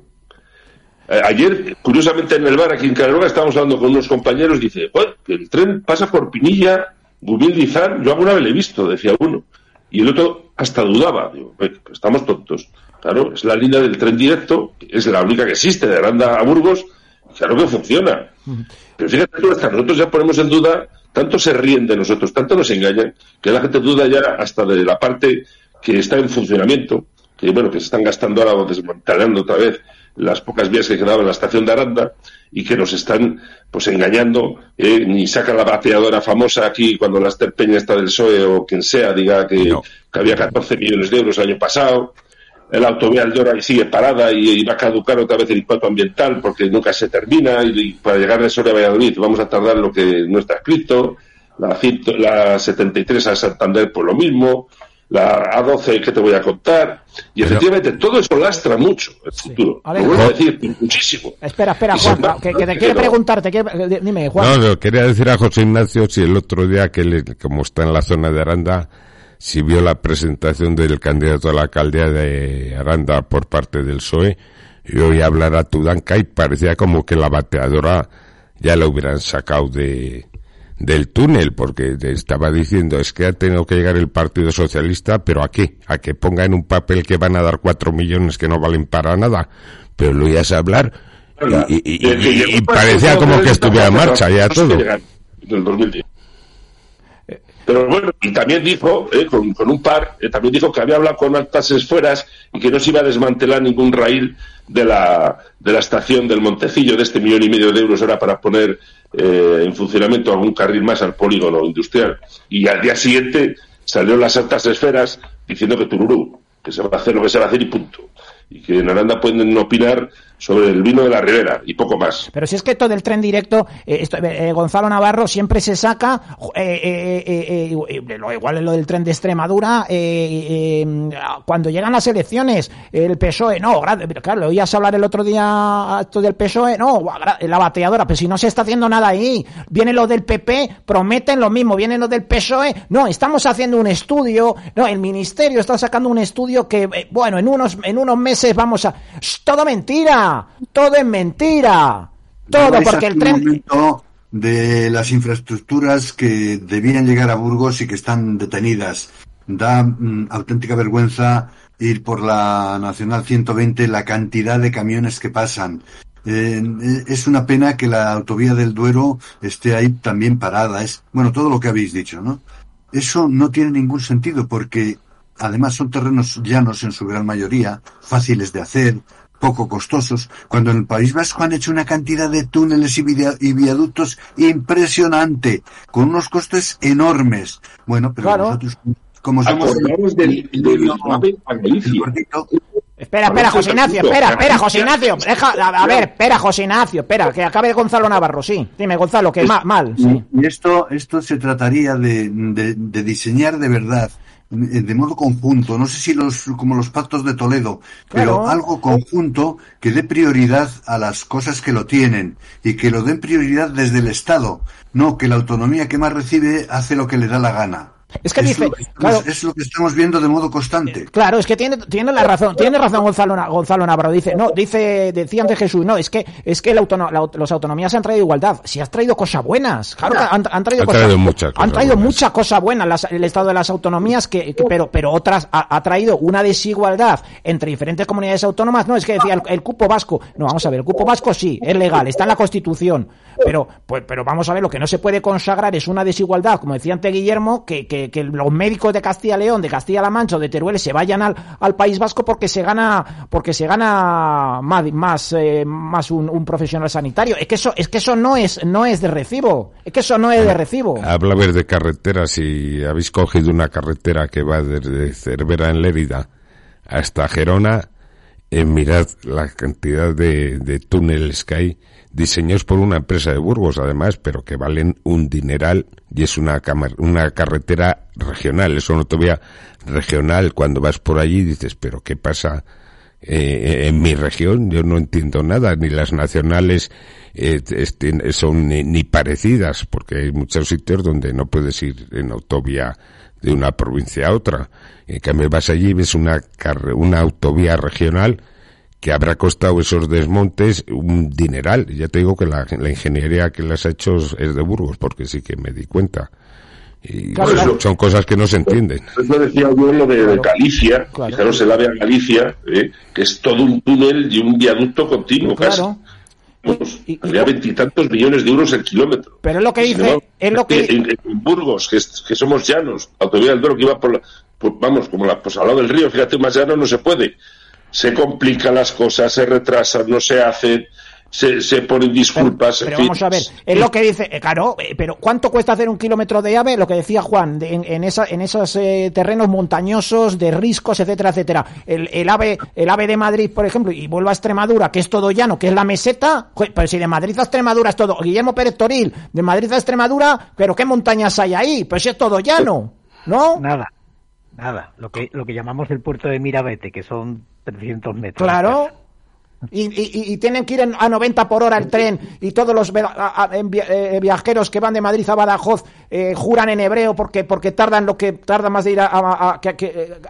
Ayer, curiosamente, en el bar aquí en Carolina estábamos hablando con unos compañeros y dice, que el tren pasa por Pinilla, Gubil yo alguna vez le he visto, decía uno. Y el otro hasta dudaba. Digo, estamos tontos. Claro, es la línea del tren directo, es la única que existe de Aranda a Burgos, claro que funciona. Pero fíjate tú, hasta nosotros ya ponemos en duda, tanto se ríen de nosotros, tanto nos engañan, que la gente duda ya hasta de la parte que está en funcionamiento, que bueno, que se están gastando ahora o desmantelando otra vez las pocas vías que quedaban en la estación de Aranda y que nos están pues engañando, eh, ni sacan la bateadora famosa aquí cuando la Peña está del PSOE o quien sea diga que, que había 14 millones de euros el año pasado, el autovía Aldora y sigue parada y, va a caducar otra vez el impacto ambiental porque nunca se termina y, para llegar de Soria a Valladolid vamos a tardar lo que no está escrito, la, la 73 a Santander por lo mismo, la A12 que te voy a contar y efectivamente todo eso lastra mucho el futuro. Lo vuelvo a decir, muchísimo. Espera, espera, Juan, que, te quiere preguntar, dime, Juan. No, quería decir a José Ignacio si el otro día que como está en la zona de Aranda si vio la presentación del candidato a la alcaldía de Aranda por parte del PSOE y hoy hablar a Tudanca y parecía como que la bateadora ya la hubieran sacado de, del túnel, porque estaba diciendo, es que ha tenido que llegar el Partido Socialista, pero ¿a qué? A que ponga en un papel que van a dar cuatro millones que no valen para nada. Pero lo ibas a hablar y, parecía como que estuviera en marcha ya todo. Pero bueno, y también dijo, eh, con, un par, eh, también dijo que había hablado con altas esferas y que no se iba a desmantelar ningún raíl de la, de la estación del Montecillo, de este millón y medio de euros ahora para poner eh, en funcionamiento algún carril más al polígono industrial. Y al día siguiente salió las altas esferas diciendo que Tururú, que se va a hacer lo que se va a hacer y punto. Y que en Aranda pueden opinar sobre el vino de la Ribera y poco más. Pero si es que todo el tren directo, eh, eh, Gonzalo Navarro siempre se saca, eh, igual es lo del tren de Extremadura, cuando llegan las elecciones, el PSOE, no, claro, lo oías hablar el otro día esto del PSOE, no, la bateadora, pero si no se está haciendo nada ahí, viene lo del PP, prometen lo mismo, viene lo del PSOE, no, estamos haciendo un estudio, no, el ministerio está sacando un estudio que, bueno, en unos, en unos meses vamos a... todo mentira! Todo es mentira, todo porque el tren... De las infraestructuras que debían llegar a Burgos y que están detenidas. Da mm, auténtica vergüenza ir por la Nacional 120, la cantidad de camiones que pasan. Eh, es una pena que la autovía del Duero esté ahí también parada. Es, bueno, todo lo que habéis dicho, ¿no? Eso no tiene ningún sentido porque además son terrenos llanos en su gran mayoría, fáciles de hacer, poco costosos, cuando en el País Vasco han hecho una cantidad de túneles y, viaductos impresionante, con unos costes enormes. Bueno, pero nosotros, como somos... Del, Espera, espera, José Ignacio, espera, espera, José Ignacio. Deja, a, ver, espera, José Ignacio, espera, que acabe Gonzalo Navarro, sí. Dime, Gonzalo, que mal, mal. Sí. Y esto, esto se trataría de, de diseñar de verdad de modo conjunto, no sé si los como los pactos de Toledo, pero algo conjunto que dé prioridad a las cosas que lo tienen y que lo den prioridad desde el Estado, no que la autonomía que más recibe hace lo que le da la gana. Es que dice, claro, es lo que estamos viendo de modo constante. Claro, es que tiene, tiene la razón, tiene razón Gonzalo, Gonzalo Navarro. Dice, no, dice, decía antes Jesús, no, es que, es que la los autonomías han traído igualdad. Si has traído cosas buenas, claro, han, han traído, cosas, traído muchas han traído muchas cosas buenas el estado de las autonomías que, pero, pero otras ha, traído una desigualdad entre diferentes comunidades autónomas. No, es que decía el, cupo vasco, no, vamos a ver, el cupo vasco sí, es legal, está en la constitución, pero, pues, pero vamos a ver, lo que no se puede consagrar es una desigualdad, como decía antes Guillermo, que, que que, los médicos de Castilla León, de Castilla-La Mancha o de Teruel se vayan al, al, País Vasco porque se gana porque se gana más más, eh, más un, profesional sanitario. Es que eso es que eso no es no es de recibo. Es que eso no es de recibo. Habla ver de carreteras y habéis cogido una carretera que va desde Cervera en Lérida hasta Gerona. Eh, mirad la cantidad de, de túneles que hay diseñados por una empresa de Burgos además, pero que valen un dineral y es una, una carretera regional, es una autovía regional. Cuando vas por allí dices, pero ¿qué pasa eh, en mi región? Yo no entiendo nada, ni las nacionales eh, son ni, parecidas, porque hay muchos sitios donde no puedes ir en autovía de una provincia a otra. En cambio vas allí y ves una, una autovía regional que habrá costado esos desmontes un dineral. Ya te digo que la, ingeniería que las ha hecho es de Burgos, porque sí que me di cuenta. Y Claro, son cosas que no se entienden. Eso decía yo lo de Galicia, Claro. fijaros el AVE a Galicia, eh, que es todo un túnel y un viaducto continuo Claro. casi. Y- y- había veintitantos millones de euros el kilómetro. Pero es lo que dice, embargo, es lo que en, en Burgos, que, es- que somos llanos, autovía del Duero que iba por, la- por- vamos, como la, pues al lado del río, fíjate, más llano no se puede. Se complican las cosas, se retrasan, no se hacen, se, se ponen disculpas. Pero fin. vamos a ver, es lo que dice, eh, claro, eh, pero ¿cuánto cuesta hacer un kilómetro de ave? Lo que decía Juan, de- en, en, esa, en esos eh, terrenos montañosos, de riscos, etcétera, etcétera. El, el ave el ave de Madrid, por ejemplo, y vuelvo a Extremadura, que es todo llano, que es la meseta, pero si de Madrid a Extremadura es todo, Guillermo Pérez Toril, de Madrid a Extremadura, pero ¿qué montañas hay ahí? Pues es todo llano, ¿no? Nada, nada. Lo que, lo que llamamos el puerto de Mirabete, que son 300 metros. Claro. Y, y- y- y tienen que ir en- a 90 por hora el tren y todos los eh, viajeros que van de Madrid a Badajoz eh, juran en hebreo porque porque tardan lo que tarda más de ir a, a-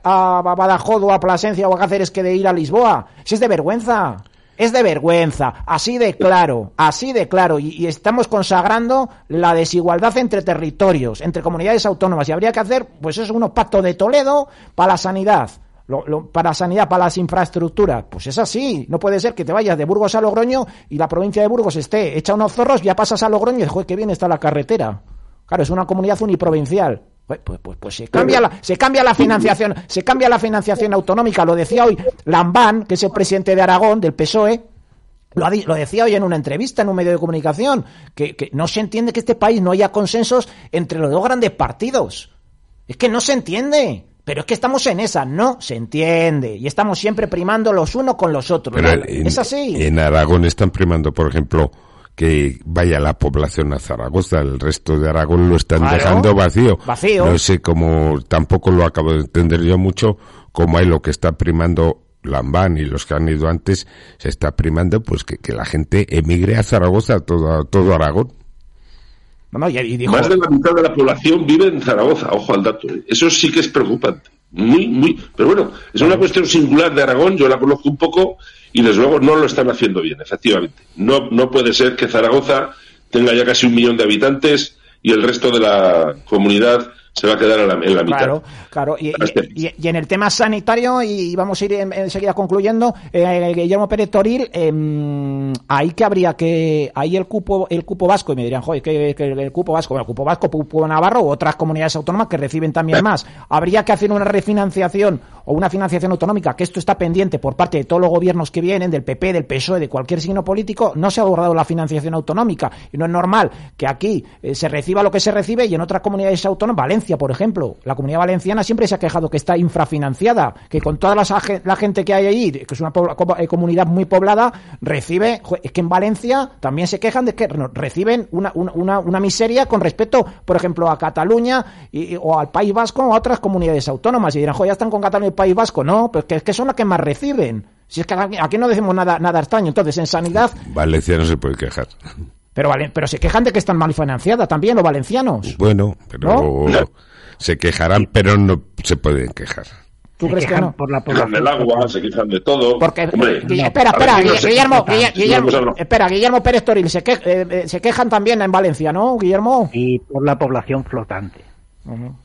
a- a Badajoz o a Plasencia o a Cáceres que de ir a Lisboa. Si es de vergüenza. Es de vergüenza, así de claro, así de claro, y, y estamos consagrando la desigualdad entre territorios, entre comunidades autónomas, y habría que hacer, pues eso, unos pactos de Toledo para la sanidad, lo- lo- para sanidad, para las infraestructuras. Pues es así. No puede ser que te vayas de Burgos a Logroño y la provincia de Burgos esté hecha unos zorros, ya pasas a Logroño y joder, qué bien está la carretera. Claro, es una comunidad uniprovincial. Pues, pues, pues, pues se cambia la, se cambia la financiación, se cambia la financiación autonómica. Lo decía hoy Lambán, que es el presidente de Aragón, del PSOE, lo, ha lo decía hoy en una entrevista en un medio de comunicación, que, que no se entiende que este país no haya consensos entre los dos grandes partidos. Es que no se entiende. Pero es que estamos en esa, no se entiende. Y estamos siempre primando los unos con los otros. Pero ¿no? en, es así. en Aragón están primando, por ejemplo, que vaya la población a Zaragoza. El resto de Aragón lo están Claro. dejando vacío. Vacío. No sé cómo, tampoco lo acabo de entender yo mucho, cómo hay lo que está primando Lambán y los que han ido antes, se está primando pues que, que la gente emigre a Zaragoza, todo, todo Aragón. No, no, y, y dijo, Más de la mitad de la población vive en Zaragoza, ojo al dato. ¿eh? Eso sí que es preocupante. Muy, muy. Pero bueno, es una cuestión singular de Aragón, yo la conozco un poco y desde luego no lo están haciendo bien, efectivamente. No, no puede ser que Zaragoza tenga ya casi un millón de habitantes y el resto de la comunidad se va a quedar en la, en la mitad. Claro, claro. Y, y- en el tema sanitario, y vamos a ir en- enseguida concluyendo, eh, Guillermo Pérez Toril, eh, ahí que habría que, ahí el cupo, el cupo vasco, y me dirían, joder, que, que el cupo vasco, bueno, el cupo vasco, cupo navarro, u otras comunidades autónomas que reciben también más. Habría que hacer una refinanciación o una financiación autonómica, que esto está pendiente por parte de todos los gobiernos que vienen, del PP, del PSOE, de cualquier signo político, no se ha abordado la financiación autonómica. Y no es normal que aquí eh, se reciba lo que se recibe y en otras comunidades autónomas, Valencia, por ejemplo, la comunidad valenciana siempre se ha quejado que está infrafinanciada, que con toda la gente que hay allí, que es una eh, comunidad muy poblada, recibe, es que en Valencia también se quejan de que reciben una, una, una- miseria con respecto, por ejemplo, a Cataluña y- o al País Vasco o a otras comunidades autónomas. Y dirán, jo, ya están con Cataluña y el País Vasco. No, pero es que, es que son las que más reciben. Si es que aquí no decimos nada, nada extraño. Entonces, en sanidad, Valencia no se puede quejar. Pero, pero se quejan de que están mal financiadas también los valencianos. Bueno, pero ¿No? se quejarán, pero no se pueden quejar. ¿Tú Se crees que no? por la Se quejan población. del agua, se quejan de todo. Porque, Hombre, no, espera, ver, espera, no Guillermo. Guillermo, espera, Guillermo Pérez Toril, se, que- eh, eh, se quejan también en Valencia, ¿no, Guillermo? Y por la población flotante.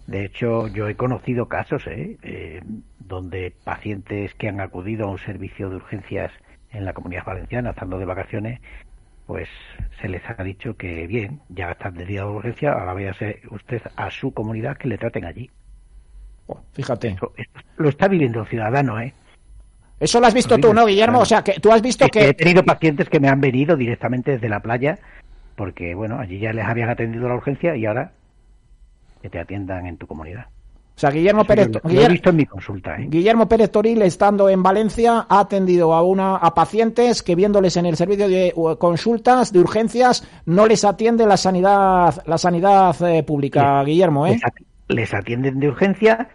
De hecho, yo he conocido casos ¿eh? Eh, donde pacientes que han acudido a un servicio de urgencias en la comunidad valenciana, estando de vacaciones, pues se les ha dicho que bien, ya están de día de urgencia, ahora váyase usted a su comunidad que le traten allí. Oh, Fíjate. Eso- lo está viviendo un ciudadano, ¿eh? Eso lo has visto tú, ¿no, Guillermo? O sea, que tú has visto Es que he que... tenido pacientes que me han venido directamente desde la playa porque, bueno, allí ya les habían atendido la urgencia y ahora que te atiendan en tu comunidad. O sea, Guillermo Pérez, lo he visto en mi consulta, ¿eh? Guillermo Pérez Toril, estando en Valencia, ha atendido a una a pacientes que viéndoles en el servicio de consultas de urgencias no les atiende la sanidad la sanidad eh, pública, Guillermo, ¿eh? Les, at- les atienden de urgencia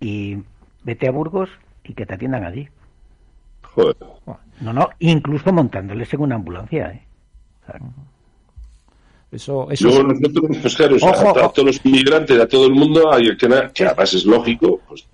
y vete a Burgos y que te atiendan allí. joder. No, no, incluso montándoles en una ambulancia, ¿eh? O sea, Eso, eso Luego es- nosotros, pues claro, Ojo, a, a ojo. todos los inmigrantes, a todo el mundo, hay que, además es lógico, pues,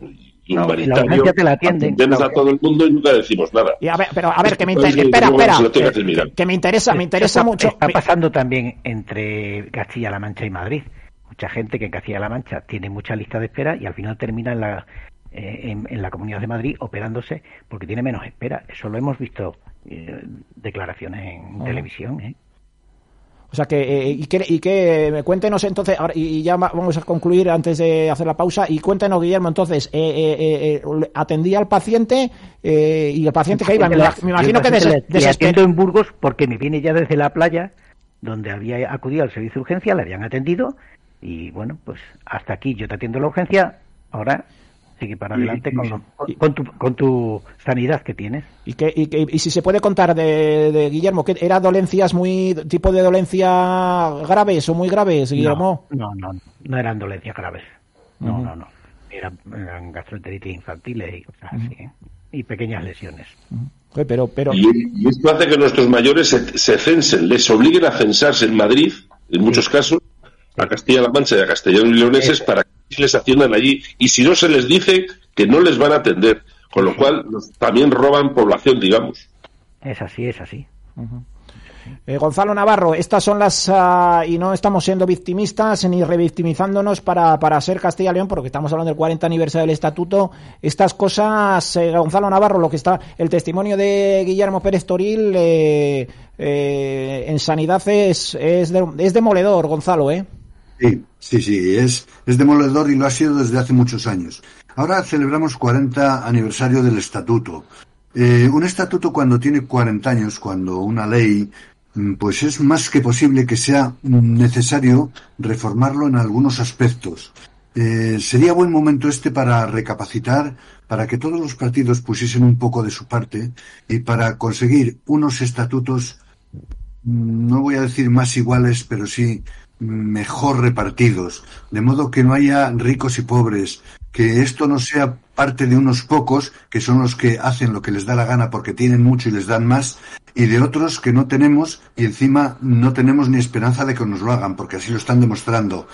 y No, humanitario. la urgencia te la atienden. atendemos a todo el mundo y nunca decimos nada. Y a ver, pero a ver, que me [laughs] interesa, espera, espera, que que, terminar. que me interesa, me interesa está, mucho. Está me- pasando también entre Castilla-La Mancha y Madrid. mucha gente que en Castilla-La Mancha tiene mucha lista de espera y al final termina en la, eh, en, la Comunidad de Madrid operándose porque tiene menos espera. Eso lo hemos visto eh, declaraciones en televisión. ¿eh? O sea que, eh, y que, y que cuéntenos entonces, y ya vamos a concluir antes de hacer la pausa, y cuéntenos, Guillermo, entonces, eh, eh, atendía al paciente y el paciente que iba, me, imagino que desesperado. en Burgos porque me viene ya desde la playa, donde había acudido al servicio de urgencia, le habían atendido, y bueno, pues hasta aquí yo te atiendo la urgencia, ahora sigue para adelante con, tu, con tu sanidad que tienes. ¿Y, que, y, si se puede contar de, Guillermo, que ¿era dolencias muy, tipo de dolencia graves o muy graves, Guillermo? No, no, no, eran dolencias graves. No, no, no. Eran, gastroenteritis infantiles y cosas así. ¿eh? Y pequeñas lesiones. pero, pero... Y, esto hace que nuestros mayores se, se, censen, les obliguen a censarse en Madrid, en muchos casos, a Castilla-La Mancha y a Castellón y Leoneses para que les atiendan allí. Y si no se les dice que no les van a atender, con lo cual también roban población, digamos. Es así, es así. Eh, Gonzalo Navarro, estas son las. Ah, y no estamos siendo victimistas ni revictimizándonos para, para ser Castilla León, porque estamos hablando del 40 aniversario del estatuto. Estas cosas, eh, Gonzalo Navarro, lo que está. El testimonio de Guillermo Pérez Toril eh, en sanidad es, es, es demoledor, Gonzalo, ¿eh? Sí, sí, sí, es, es demoledor y lo ha sido desde hace muchos años. Ahora celebramos 40 aniversario del estatuto. Eh, un estatuto cuando tiene 40 años, cuando una ley, mm, pues es más que posible que sea necesario reformarlo en algunos aspectos. Eh, sería buen momento este para recapacitar, para que todos los partidos pusiesen un poco de su parte y para conseguir unos estatutos, mm, no voy a decir más iguales, pero sí mejor repartidos, de modo que no haya ricos y pobres, que esto no sea parte de unos pocos que son los que hacen lo que les da la gana porque tienen mucho y les dan más, y de otros que no tenemos y encima no tenemos ni esperanza de que nos lo hagan porque así lo están demostrando.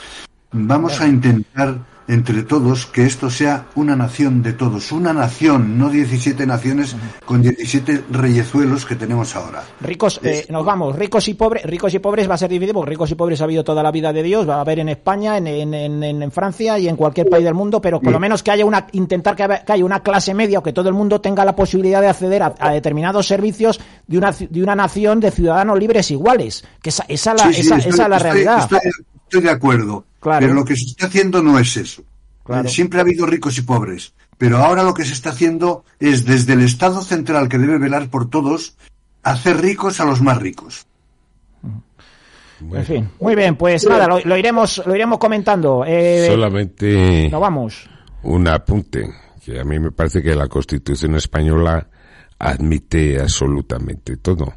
Vamos a intentar entre todos que esto sea una nación de todos, una nación, no 17 naciones con 17 reyezuelos que tenemos ahora. Ricos, eh, nos vamos, ricos y pobres, ricos y pobres va a ser dividido porque ricos y pobres ha habido toda la vida de Dios, va a haber en España, en, en, en, Francia y en cualquier país del mundo, pero por lo menos que haya una, intentar que, haya una clase media o que todo el mundo tenga la posibilidad de acceder a, determinados servicios de una, de una nación de ciudadanos libres iguales, que esa, esa, la, esa, esa es la realidad. Estoy de acuerdo. Pero lo que se está haciendo no es eso. Siempre ha habido ricos y pobres. Pero ahora lo que se está haciendo es desde el Estado central que debe velar por todos, hacer ricos a los más ricos. En fin, muy bien, pues nada, lo, iremos, lo iremos comentando. Eh, Solamente. No vamos. Un apunte, que a mí me parece que la Constitución española admite absolutamente todo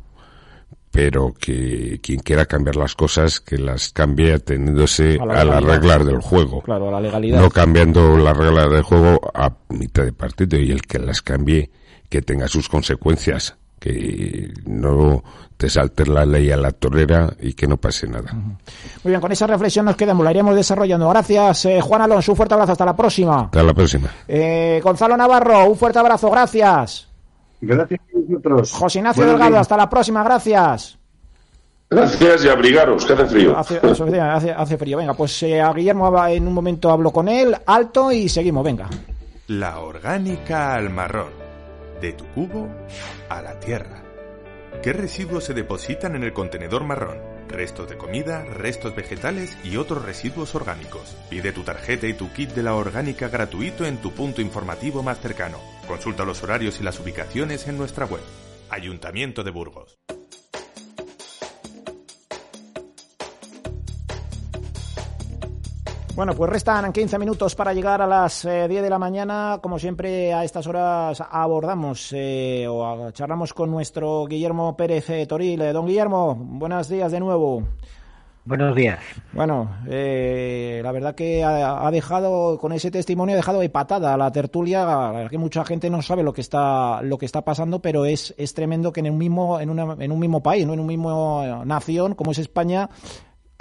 pero que quien quiera cambiar las cosas, que las cambie ateniéndose a, las reglas del juego. Claro, a la legalidad. No cambiando las reglas del juego a mitad de partido y el que las cambie, que tenga sus consecuencias, que no te saltes la ley a la torera y que no pase nada. Muy bien, con esa reflexión nos quedamos, la iremos desarrollando. Gracias, eh, Juan Alonso, un fuerte abrazo, hasta la próxima. Hasta la próxima. Eh, Gonzalo Navarro, un fuerte abrazo, gracias. Gracias a vosotros. José Ignacio Delgado, hasta la próxima, gracias. Gracias y abrigaros, que hace frío. Hace, frío. Venga, pues eh, a Guillermo en un momento hablo con él, alto y seguimos, venga. La orgánica al marrón. De tu cubo a la tierra. ¿Qué residuos se depositan en el contenedor marrón? Restos de comida, restos vegetales y otros residuos orgánicos. Pide tu tarjeta y tu kit de la orgánica gratuito en tu punto informativo más cercano. Consulta los horarios y las ubicaciones en nuestra web. Ayuntamiento de Burgos. Bueno, pues restan 15 minutos para llegar a las 10 eh, de la mañana. Como siempre, a estas horas abordamos eh, o charlamos con nuestro Guillermo Pérez eh, Toril. don Guillermo, buenos días de nuevo. Buenos días. Bueno, la verdad que ha, dejado, con ese testimonio, ha dejado de patada a la tertulia. La verdad que mucha gente no sabe lo que está, lo que está pasando, pero es, es tremendo que en un mismo, en, una, en un mismo país, no en un mismo nación como es España,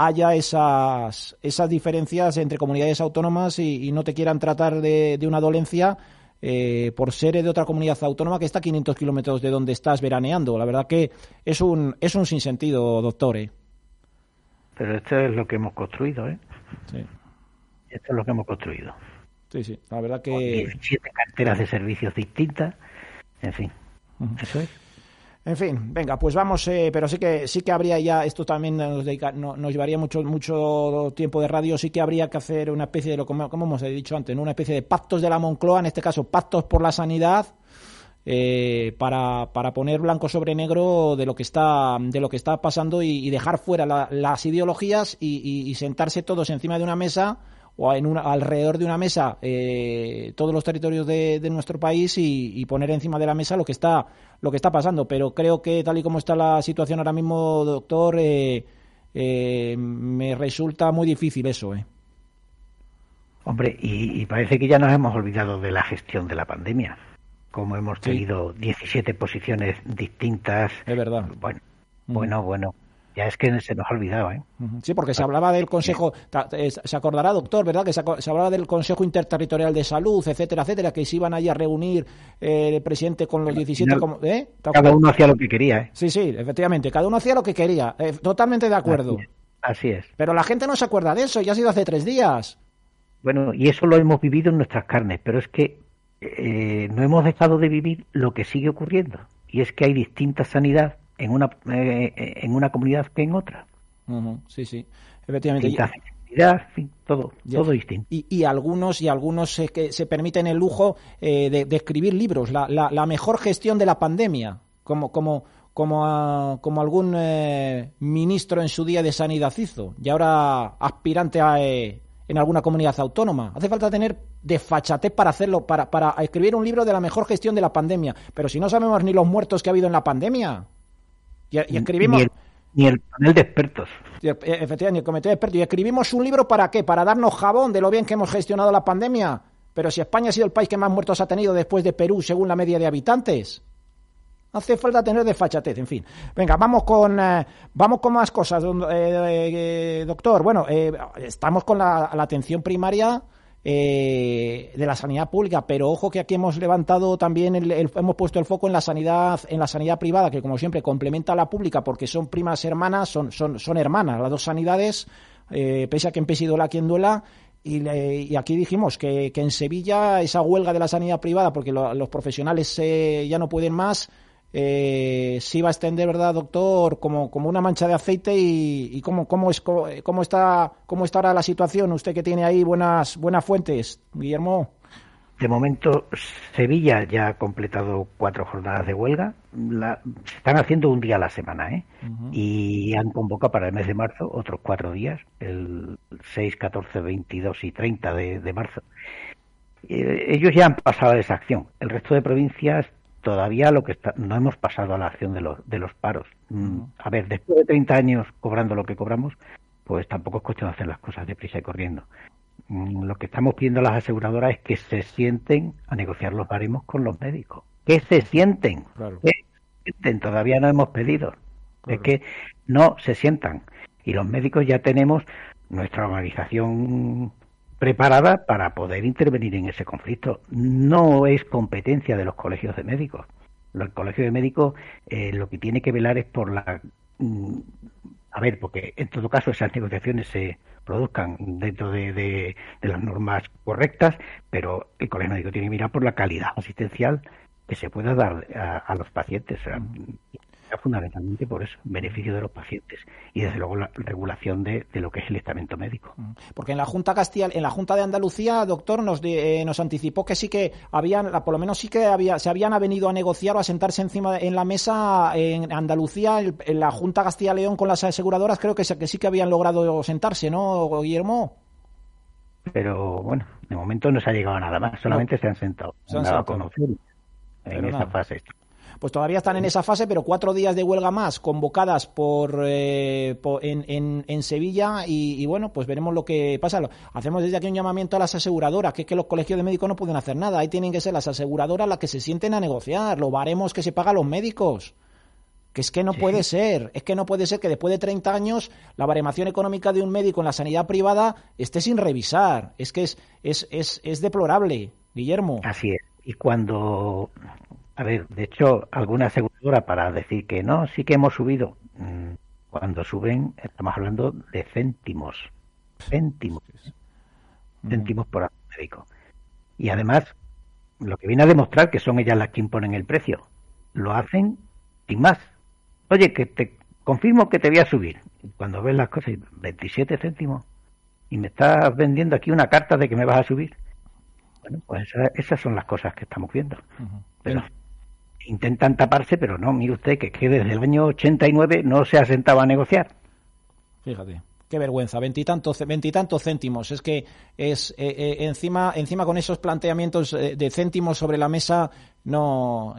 haya esas, esas diferencias entre comunidades autónomas y, no te quieran tratar de, de una dolencia eh, por ser de otra comunidad autónoma que está a 500 kilómetros de donde estás veraneando. La verdad que es un, es un sinsentido, doctor. ¿eh? Pero esto es lo que hemos construido, ¿eh? Sí. Esto es lo que hemos construido. Sí, sí, la verdad que... 17 carteras de servicios distintas, en fin, eso es. En fin, venga, pues vamos, eh, pero sí que sí que habría ya, esto también nos, nos llevaría mucho mucho tiempo de radio, sí que habría que hacer una especie de lo como, como hemos dicho antes, una especie de pactos de la Moncloa, en este caso pactos por la sanidad, eh, para, para, poner blanco sobre negro de lo que está de lo que está pasando y, dejar fuera las ideologías y, sentarse todos encima de una mesa o en una, alrededor de una mesa eh, todos los territorios de, nuestro país y, poner encima de la mesa lo que está lo que está pasando pero creo que tal y como está la situación ahora mismo doctor eh, me resulta muy difícil eso hombre y parece que ya nos hemos olvidado de la gestión de la pandemia como hemos tenido 17 posiciones distintas. Es verdad. Bueno, bueno, bueno. Ya es que se nos ha olvidado, ¿eh? Sí, porque se hablaba del Consejo, se acordará, doctor, ¿verdad? Que se, hablaba del Consejo Interterritorial de Salud, etcétera, etcétera, que se iban allí a reunir eh, el presidente con los 17... ¿eh? Cada uno hacía lo que quería, ¿eh? Sí, sí, efectivamente, cada uno hacía lo que quería, eh, totalmente de acuerdo. Así es. Pero la gente no se acuerda de eso, ya ha sido hace tres días. Bueno, y eso lo hemos vivido en nuestras carnes, pero es que eh, no hemos dejado de vivir lo que sigue ocurriendo y es que hay distinta sanidad en una eh, en una comunidad que en otra. sí, sí, efectivamente. todo, todo distinto. Y, algunos y algunos se, que se permiten el lujo eh, de, escribir libros, la, la, mejor gestión de la pandemia, como como como, como algún ministro en su día de sanidad hizo y ahora aspirante a en alguna comunidad autónoma. Hace falta tener desfachatez para hacerlo, para, para escribir un libro de la mejor gestión de la pandemia. Pero si no sabemos ni los muertos que ha habido en la pandemia. Y, escribimos... Ni el, panel de expertos. E, efectivamente, ni el comité de expertos. Y escribimos un libro para qué? Para darnos jabón de lo bien que hemos gestionado la pandemia. Pero si España ha sido el país que más muertos ha tenido después de Perú, según la media de habitantes. Hace falta tener desfachatez, en fin. Venga, vamos con eh, vamos con más cosas, eh, doctor. Bueno, eh, estamos con la, atención primaria de la sanidad pública, pero ojo que aquí hemos levantado también hemos puesto el foco en la sanidad en la sanidad privada, que como siempre complementa a la pública porque son primas hermanas, son son son hermanas las dos sanidades, pese a que en la quien duela. Y, aquí dijimos que, en Sevilla esa huelga de la sanidad privada, porque los profesionales ya no pueden más, eh, sí va a extender, ¿verdad, doctor? Como, como una mancha de aceite y, cómo, cómo, es, cómo, está, cómo está ahora la situación. Usted que tiene ahí buenas, buenas fuentes, Guillermo. De momento, Sevilla ya ha completado cuatro jornadas de huelga. La, se están haciendo un día a la semana, ¿eh? Y han convocado para el mes de marzo otros cuatro días, el 6, 14, 22 y 30 de, de marzo. Eh, ellos ya han pasado a esa acción. El resto de provincias todavía lo que está, no hemos pasado a la acción de los, de los paros. Mm, a ver, después de 30 años cobrando lo que cobramos, pues tampoco es cuestión de hacer las cosas deprisa y corriendo. Mm, lo que estamos pidiendo a las aseguradoras es que se sienten a negociar los baremos con los médicos. Que se sienten. Que se sienten. Todavía no hemos pedido. Es que no se sientan. Y los médicos ya tenemos nuestra organización preparada para poder intervenir en ese conflicto. No es competencia de los colegios de médicos. El colegio de médicos eh, lo que tiene que velar es por la... Mm, a ver, porque en todo caso esas negociaciones se produzcan dentro de, las normas correctas, pero el colegio médico tiene que mirar por la calidad asistencial que se pueda dar a, los pacientes fundamentalmente por eso, beneficio de los pacientes y desde luego la regulación de, lo que es el estamento médico. Mm. Porque en la Junta Castilla, en la Junta de Andalucía, doctor, nos, eh, nos anticipó que sí que habían, por lo menos sí que había, se habían venido a negociar o a sentarse encima en la mesa en Andalucía, en la Junta Castilla-León con las aseguradoras, creo que, que sí que habían logrado sentarse, ¿no, Guillermo? Pero bueno, de momento no se ha llegado a nada más, solamente se han sentado. Se han sentado. en esa fase pues todavía están en esa fase, pero cuatro días de huelga más convocadas por, eh, en, en, Sevilla y, bueno, pues veremos lo que pasa. Hacemos desde aquí un llamamiento a las aseguradoras, que es que los colegios de médicos no pueden hacer nada, ahí tienen que ser las aseguradoras las que se sienten a negociar, lo baremos que se paga a los médicos. Que es que no puede ser, es que no puede ser que después de 30 años la baremación económica de un médico en la sanidad privada esté sin revisar. Es que es, es, es, es deplorable, Guillermo. Así es. Y cuando a ver, de hecho, alguna aseguradora para decir que no, sí que hemos subido. Mm, cuando suben, estamos hablando de céntimos. céntimos. Céntimos por médico. Y además, lo que viene a demostrar que son ellas las que imponen el precio. Lo hacen sin más. Oye, que te confirmo que te voy a subir. Cuando ves las cosas, 27 céntimos. Y me estás vendiendo aquí una carta de que me vas a subir. Bueno, pues esas, son las cosas que estamos viendo. Pero intentan taparse, pero no, mire usted que, que desde el año 89 no se ha sentado a negociar. Fíjate. Qué vergüenza, veintitantos, veintitantos céntimos. Es que es eh, eh, encima, encima con esos planteamientos eh, de céntimos sobre la mesa, no,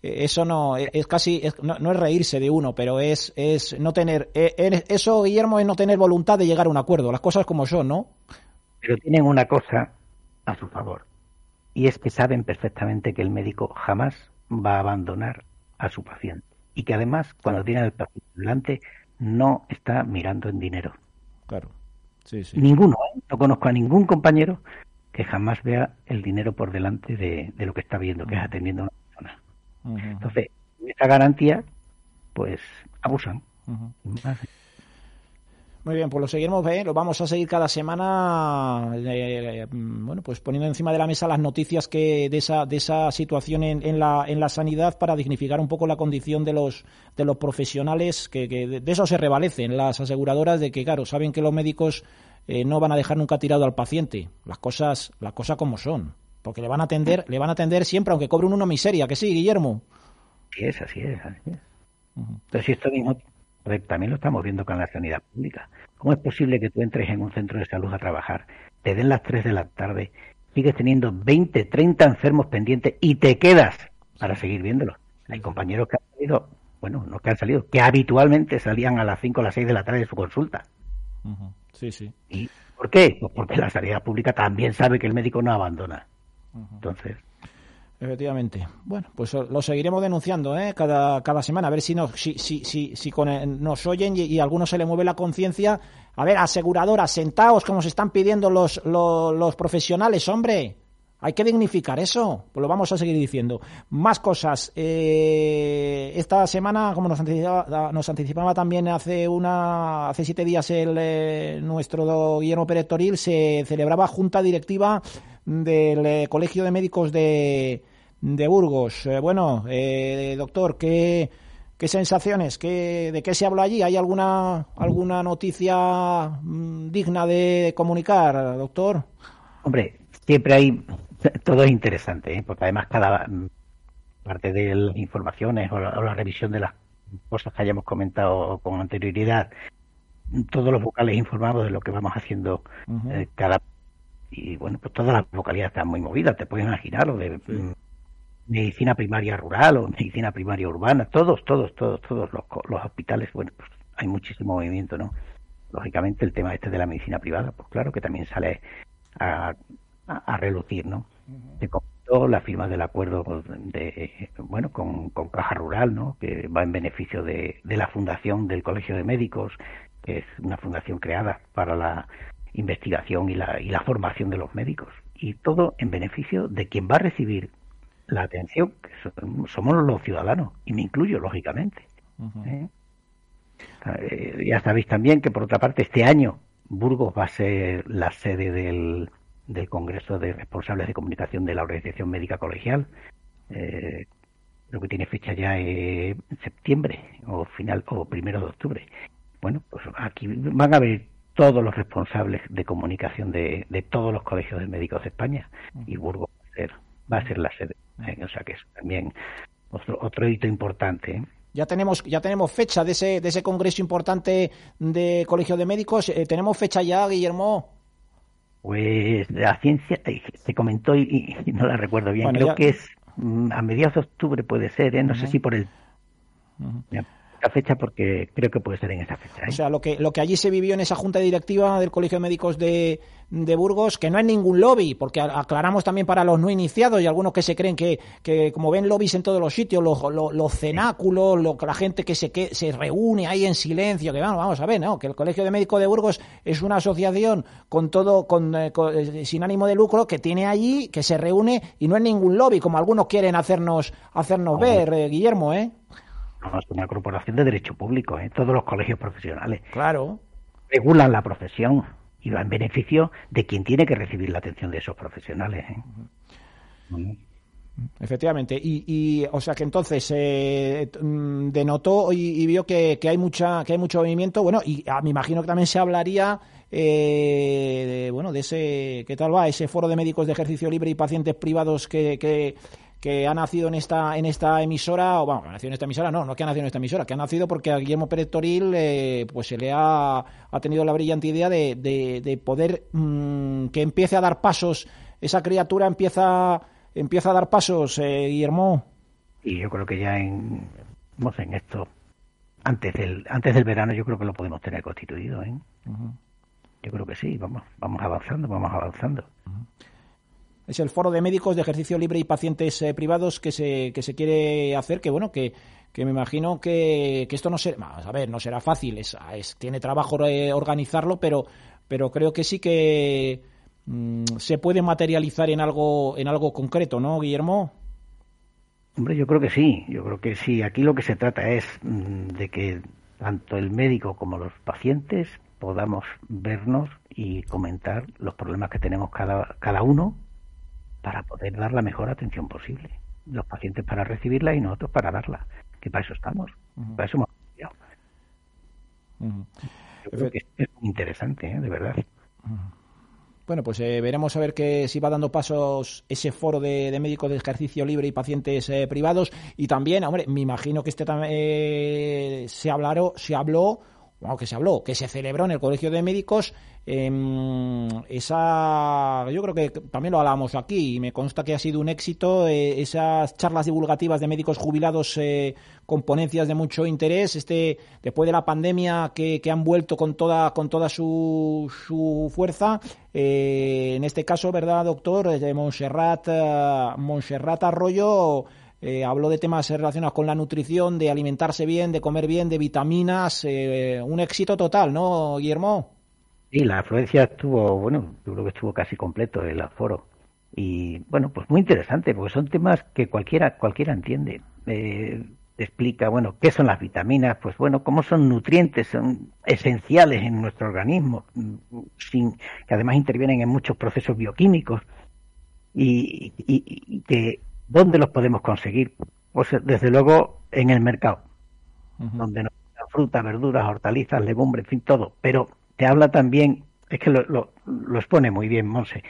eso no es casi, no, es reírse de uno, pero es, es no tener, eso Guillermo es no tener voluntad de llegar a un acuerdo. Las cosas como son, ¿no? Pero tienen una cosa a su favor y es que saben perfectamente que el médico jamás va a abandonar a su paciente y que además cuando tiene el paciente delante no está mirando en dinero Claro. Sí, sí. Ninguno, ¿eh? no conozco a ningún compañero que jamás vea el dinero por delante de, lo que está viendo, que es atendiendo a una persona. Entonces, esa garantía, pues abusan. Muy bien, pues lo seguiremos, ¿eh? lo vamos a seguir cada semana, eh, bueno, pues poniendo encima de la mesa las noticias que de esa de esa situación en, en, la en la sanidad para dignificar un poco la condición de los de los profesionales que, que de eso se revalecen las aseguradoras de que claro saben que los médicos eh, no van a dejar nunca tirado al paciente, las cosas las cosas como son, porque le van a atender le van a atender siempre aunque cobre una miseria, que sí, Guillermo. Sí es, así es, así es. Entonces, esto mismo también lo estamos viendo con la sanidad pública. ¿Cómo es posible que tú entres en un centro de salud a trabajar, te den las 3 de la tarde, sigues teniendo 20, 30 enfermos pendientes y te quedas para seguir viéndolos? Hay compañeros que han salido, bueno, no que han salido, que habitualmente salían a las 5 o las 6 de la tarde de su consulta. Sí, sí. ¿Y por qué? Pues porque la sanidad pública también sabe que el médico no abandona. Entonces, Efectivamente. Bueno, pues lo seguiremos denunciando ¿eh? cada, cada semana, a ver si, nos, si, si, si, si con nos oyen y, a algunos se le mueve la conciencia. A ver, aseguradoras, sentaos como se están pidiendo los, los, profesionales, hombre. Hay que dignificar eso, pues lo vamos a seguir diciendo. Más cosas. Eh, esta semana, como nos anticipaba, nos anticipaba también hace una hace siete días el eh, nuestro Guillermo Pérez Toril, se celebraba junta directiva del eh, Colegio de Médicos de, de Burgos. Eh, bueno, eh, doctor, ¿qué, qué sensaciones? ¿Qué, ¿De qué se habló allí? ¿Hay alguna, alguna noticia mm, digna de comunicar, doctor? Hombre, siempre hay, [laughs] todo es interesante, porque además cada mm, parte de las informaciones o la, revisión de las cosas que hayamos comentado con anterioridad, todos los vocales informados de lo que vamos haciendo cada y bueno, pues todas las localidades están muy movidas, te puedes imaginar, lo de mm, medicina primaria rural o medicina primaria urbana, todos, todos, todos, todos los, los hospitales, bueno, pues hay muchísimo movimiento, ¿no? Lógicamente el tema este de la medicina privada, pues claro que también sale a, a, relucir, ¿no? Te comentó la firma del acuerdo de, bueno, con, con Caja Rural, ¿no? Que va en beneficio de, de la fundación del Colegio de Médicos, que es una fundación creada para la investigación y la, y la formación de los médicos. Y todo en beneficio de quien va a recibir la atención, que somos los ciudadanos, y me incluyo, lógicamente. ¿Eh? Eh, ya sabéis también que, por otra parte, este año Burgos va a ser la sede del, del Congreso de Responsables de Comunicación de la Organización Médica Colegial. Eh, creo que tiene fecha ya en septiembre o final o primero de octubre. Bueno, pues aquí van a haber todos los responsables de comunicación de, todos los colegios de médicos de España y Burgos va a ser, va a ser la sede. ¿eh? O sea que es también otro, otro hito importante. ¿eh? Ya tenemos, ya tenemos fecha de ese, de ese congreso importante de Colegio de Médicos. Eh, ¿Tenemos fecha ya, Guillermo? Pues la ciencia se comentó y, no la recuerdo bien. Creo que es mm, a mediados de octubre puede ser, no sé si por el fecha porque creo que puede ser en esa fecha. ¿eh? O sea, lo que, lo que allí se vivió en esa junta directiva del Colegio de Médicos de, de Burgos, que no es ningún lobby, porque aclaramos también para los no iniciados y algunos que se creen que, que como ven lobbies en todos los sitios, los, los, cenáculos, lo, la gente que se, que se reúne ahí en silencio, que vamos, vamos a ver, ¿no? Que el Colegio de Médicos de Burgos es una asociación con todo, con, eh, eh, sin ánimo de lucro, que tiene allí, que se reúne y no es ningún lobby, como algunos quieren hacernos, hacernos ver, Guillermo, ¿eh? Es una corporación de derecho público, ¿eh? todos los colegios profesionales. Claro. Regulan la profesión. y va en beneficio de quien tiene que recibir la atención de esos profesionales. ¿eh? Efectivamente, y, o sea que entonces eh, mm, denotó y, vio que, hay mucha que hay mucho movimiento, bueno, y ah, me imagino que también se hablaría eh, de, bueno de ese qué tal va ese foro de médicos de ejercicio libre y pacientes privados que, que, que ha nacido en esta en esta emisora o bueno, ha nacido en esta emisora, no, no que ha nacido en esta emisora, que ha nacido porque a Guillermo Pérez Toril eh, pues se le ha, ha tenido la brillante idea de, de, poder mm, que empiece a dar pasos esa criatura empieza empieza a dar pasos, eh, Guillermo. Y yo creo que ya en, en esto, antes del, antes del verano, yo creo que lo podemos tener constituido. ¿eh? Yo creo que sí, vamos, vamos avanzando, vamos avanzando. Es el foro de médicos de ejercicio libre y pacientes eh, privados que se, que se quiere hacer, que bueno, que, que me imagino que, que esto no será, a ver, no será fácil, es, tiene trabajo eh, organizarlo, pero, pero creo que sí que Mm, se puede materializar en algo, en algo concreto, ¿no, Guillermo? Hombre, yo creo que sí, yo creo que sí. Aquí lo que se trata es mm, de que tanto el médico como los pacientes podamos vernos y comentar los problemas que tenemos cada, cada uno para poder dar la mejor atención posible. Los pacientes para recibirla y nosotros para darla, que para eso estamos, para eso hemos estudiado. Yo creo que es interesante, ¿eh? de verdad. Bueno, pues eh, veremos a ver que si va dando pasos ese foro de, médicos de ejercicio libre y pacientes eh, privados. Y también, hombre, me imagino que este también eh, se, se habló bueno, que se habló, que se celebró en el Colegio de Médicos, eh, esa, yo creo que también lo hablábamos aquí y me consta que ha sido un éxito, eh, esas charlas divulgativas de médicos jubilados eh, con ponencias de mucho interés, este, después de la pandemia que, que han vuelto con toda, con toda su, su fuerza, eh, en este caso, ¿verdad, doctor? De Montserrat, Montserrat Arroyo, eh, habló de temas relacionados con la nutrición, de alimentarse bien, de comer bien, de vitaminas. Eh, un éxito total, ¿no, Guillermo? Sí, la afluencia estuvo, bueno, yo creo que estuvo casi completo el aforo. Y bueno, pues muy interesante, porque son temas que cualquiera, cualquiera entiende. Eh, explica, bueno, qué son las vitaminas, pues bueno, cómo son nutrientes, son esenciales en nuestro organismo, sin, que además intervienen en muchos procesos bioquímicos y, y que ¿Dónde los podemos conseguir? Pues desde luego en el mercado, donde nos fruta, verduras, hortalizas, legumbres, en fin, todo. Pero te habla también, es que lo, lo, expone muy bien Monse,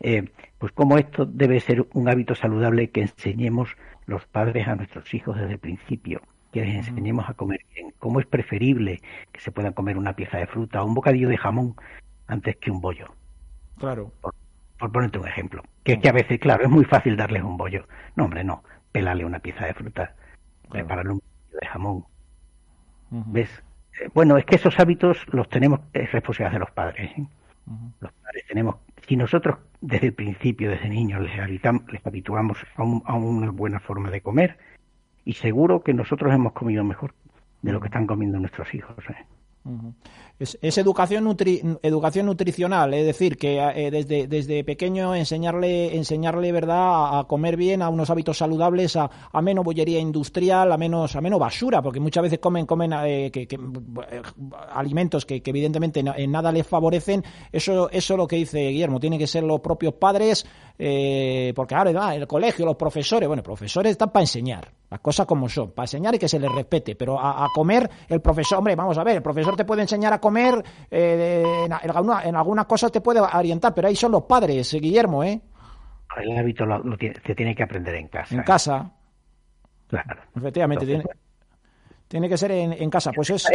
eh, pues cómo esto debe ser un hábito saludable que enseñemos los padres a nuestros hijos desde el principio, que les enseñemos a comer bien, cómo es preferible que se puedan comer una pieza de fruta o un bocadillo de jamón antes que un bollo. Claro por ponerte un ejemplo, que es que a veces, claro, es muy fácil darles un bollo. No, hombre, no, pelale una pieza de fruta, prepararle un de jamón. ¿Ves? Bueno, es que esos hábitos los tenemos, es responsabilidad de los padres. ¿eh? Los padres tenemos, si nosotros desde el principio, desde niños, les, les habituamos a, una buena forma de comer, y seguro que nosotros hemos comido mejor de lo que están comiendo nuestros hijos. ¿eh? Es, educación, educación nutricional, es decir, que eh, desde, desde pequeño enseñarle, enseñarle verdad a, comer bien, a unos hábitos saludables, a, menos bollería industrial, a menos, a menos basura, porque muchas veces comen, comen eh, eh, alimentos que, evidentemente en nada les favorecen. Eso, eso es lo que dice Guillermo, tiene que ser los propios padres, porque ahora el colegio, los profesores, bueno, profesores están para enseñar, las cosas como son, para enseñar y que se les respete, pero a, a comer el profesor, hombre, vamos a ver, el profesor te puede enseñar a comer, eh, en, algunas cosas te puede orientar, pero ahí son los padres, eh, Guillermo, ¿eh? El hábito se tiene que aprender en casa. En casa. Claro. Efectivamente, tiene, tiene, que ser en, casa. Pues es...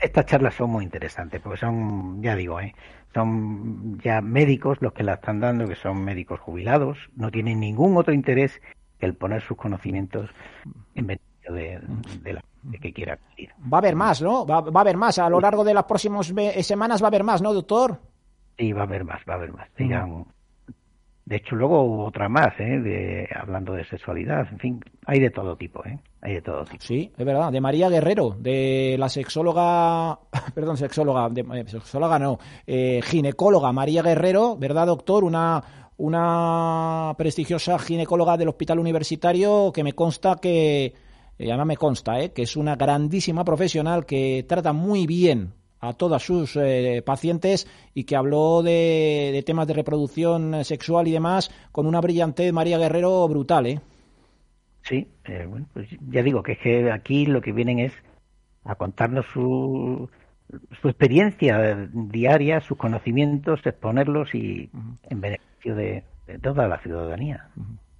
Estas, charlas son muy interesantes, porque son, ya digo, ¿eh? son ya médicos los que la están dando, que son médicos jubilados, no tienen ningún otro interés que el poner sus conocimientos en beneficio de, de la que quiera Va a haber más, ¿no? Va, a haber más. A lo largo de las próximas semanas va a haber más, ¿no, doctor? Sí, va a haber más, va a haber más. De hecho, luego hubo otra más, ¿eh? De, hablando de sexualidad. En fin, hay de todo tipo, ¿eh? Hay de todo tipo. Sí, es verdad. De María Guerrero, de la sexóloga, [laughs] perdón, sexóloga, de, eh, sexóloga no, eh, ginecóloga María Guerrero, ¿verdad, doctor? Una, una prestigiosa ginecóloga del Hospital Universitario que me consta que además me consta ¿eh? que es una grandísima profesional que trata muy bien a todas sus eh, pacientes y que habló de, temas de reproducción sexual y demás con una brillantez María Guerrero brutal, ¿eh? Sí, eh, bueno, pues ya digo que es que aquí lo que vienen es a contarnos su, su experiencia diaria, sus conocimientos, exponerlos y en beneficio de, toda la ciudadanía.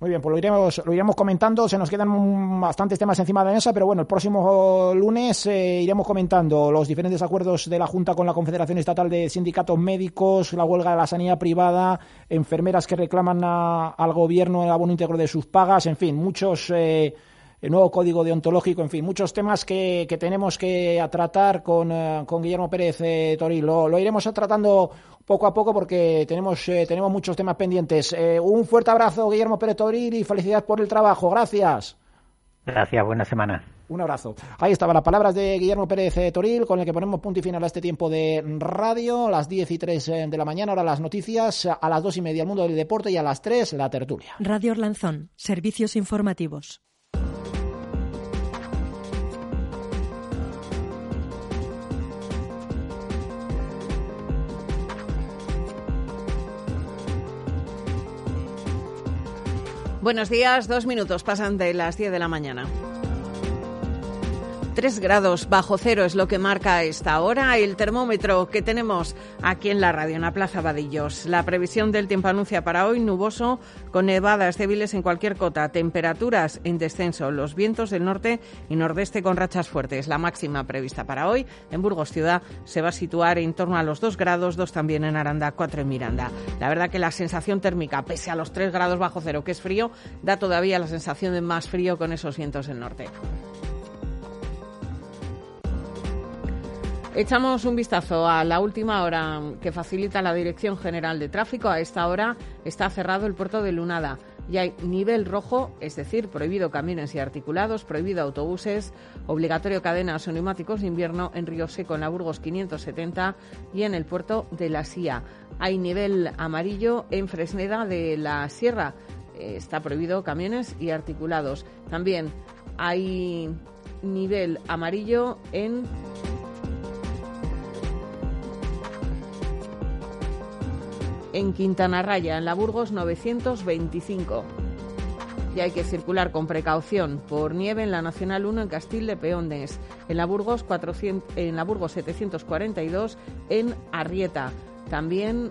Muy bien, pues lo iremos, lo iremos comentando. Se nos quedan bastantes temas encima de la mesa, pero bueno, el próximo lunes eh, iremos comentando los diferentes acuerdos de la Junta con la Confederación Estatal de Sindicatos Médicos, la huelga de la sanidad privada, enfermeras que reclaman al gobierno el abono íntegro de sus pagas, en fin, muchos. Eh, el nuevo código deontológico, en fin, muchos temas que, que tenemos que tratar con, eh, con Guillermo Pérez eh, Toril. Lo, lo, iremos tratando poco a poco porque tenemos, eh, tenemos muchos temas pendientes. un fuerte abrazo, Guillermo Pérez Toril, y felicidades por el trabajo. Gracias. Gracias, buena semana. Un abrazo. Ahí estaban las palabras de Guillermo Pérez Toril, con el que ponemos punto y final a este tiempo de radio, las 10 y 3 de la mañana, ahora las noticias, a las 2 y media el mundo del deporte y a las 3 la tertulia. Radio Orlanzón, servicios informativos. Buenos días, dos minutos pasan de las 10 de la mañana. Tres grados bajo cero es lo que marca esta hora el termómetro que tenemos aquí en la radio, en la Plaza Vadillos. La previsión del tiempo anuncia para hoy nuboso, con nevadas débiles en cualquier cota, temperaturas en descenso, los vientos del norte y nordeste con rachas fuertes. La máxima prevista para hoy en Burgos Ciudad se va a situar en torno a los dos grados, dos también en Aranda, cuatro en Miranda. La verdad que la sensación térmica, pese a los tres grados bajo cero, que es frío, da todavía la sensación de más frío con esos vientos del norte. Echamos un vistazo a la última hora que facilita la Dirección General de Tráfico. A esta hora está cerrado el puerto de Lunada y hay nivel rojo, es decir, prohibido camiones y articulados, prohibido autobuses, obligatorio cadenas o neumáticos de invierno en Río Seco, en la Burgos 570 y en el puerto de la Sía. Hay nivel amarillo en Fresneda de la Sierra. Eh, está prohibido camiones y articulados. También hay nivel amarillo en en Quintana Raya, en la Burgos 925. Y hay que circular con precaución por nieve en la Nacional 1 en Castil de Peones, en la Burgos, 400, en la Burgos 742 en Arrieta, también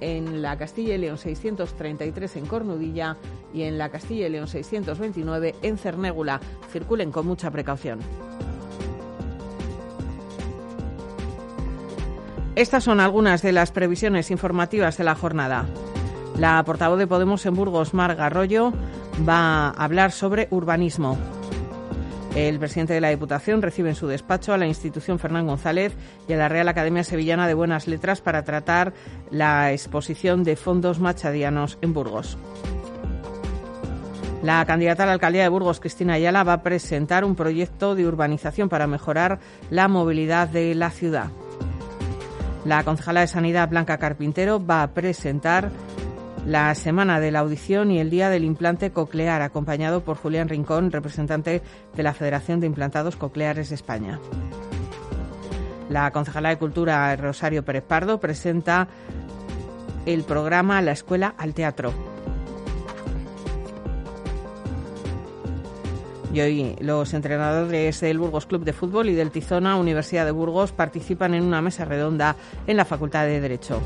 en la Castilla y León 633 en Cornudilla y en la Castilla y León 629 en Cernégula. Circulen con mucha precaución. Estas son algunas de las previsiones informativas de la jornada. La portavoz de Podemos en Burgos, Marga Arroyo, va a hablar sobre urbanismo. El presidente de la Diputación recibe en su despacho a la institución Fernán González y a la Real Academia Sevillana de Buenas Letras para tratar la exposición de fondos machadianos en Burgos. La candidata a la alcaldía de Burgos, Cristina Ayala, va a presentar un proyecto de urbanización para mejorar la movilidad de la ciudad. La concejala de Sanidad, Blanca Carpintero, va a presentar la semana de la audición y el día del implante coclear, acompañado por Julián Rincón, representante de la Federación de Implantados Cocleares de España. La concejala de Cultura, Rosario Pérez Pardo, presenta el programa La Escuela al Teatro. Y hoy los entrenadores del Burgos Club de Fútbol y del Tizona Universidad de Burgos participan en una mesa redonda en la Facultad de Derecho.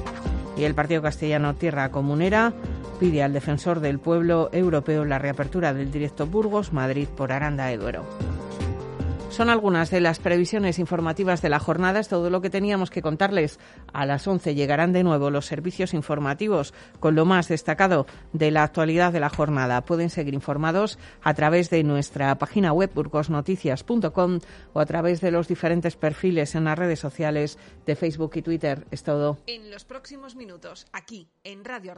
Y el Partido Castellano Tierra Comunera pide al defensor del pueblo europeo la reapertura del directo Burgos Madrid por Aranda de Duero. Son algunas de las previsiones informativas de la jornada. Es todo lo que teníamos que contarles. A las 11 llegarán de nuevo los servicios informativos con lo más destacado de la actualidad de la jornada. Pueden seguir informados a través de nuestra página web burgosnoticias.com o a través de los diferentes perfiles en las redes sociales de Facebook y Twitter. Es todo. En los próximos minutos, aquí en Radio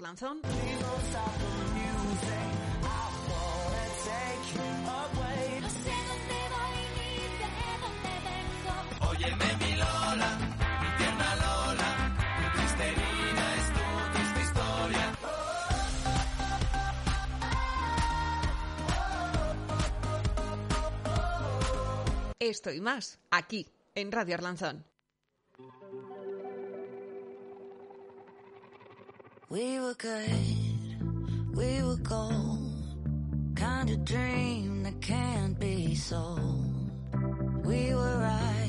Orlanzón. Esto y más, aquí, en Radio Arlanzón. We were good, we were gold, kind of dream that can't be sold. We were right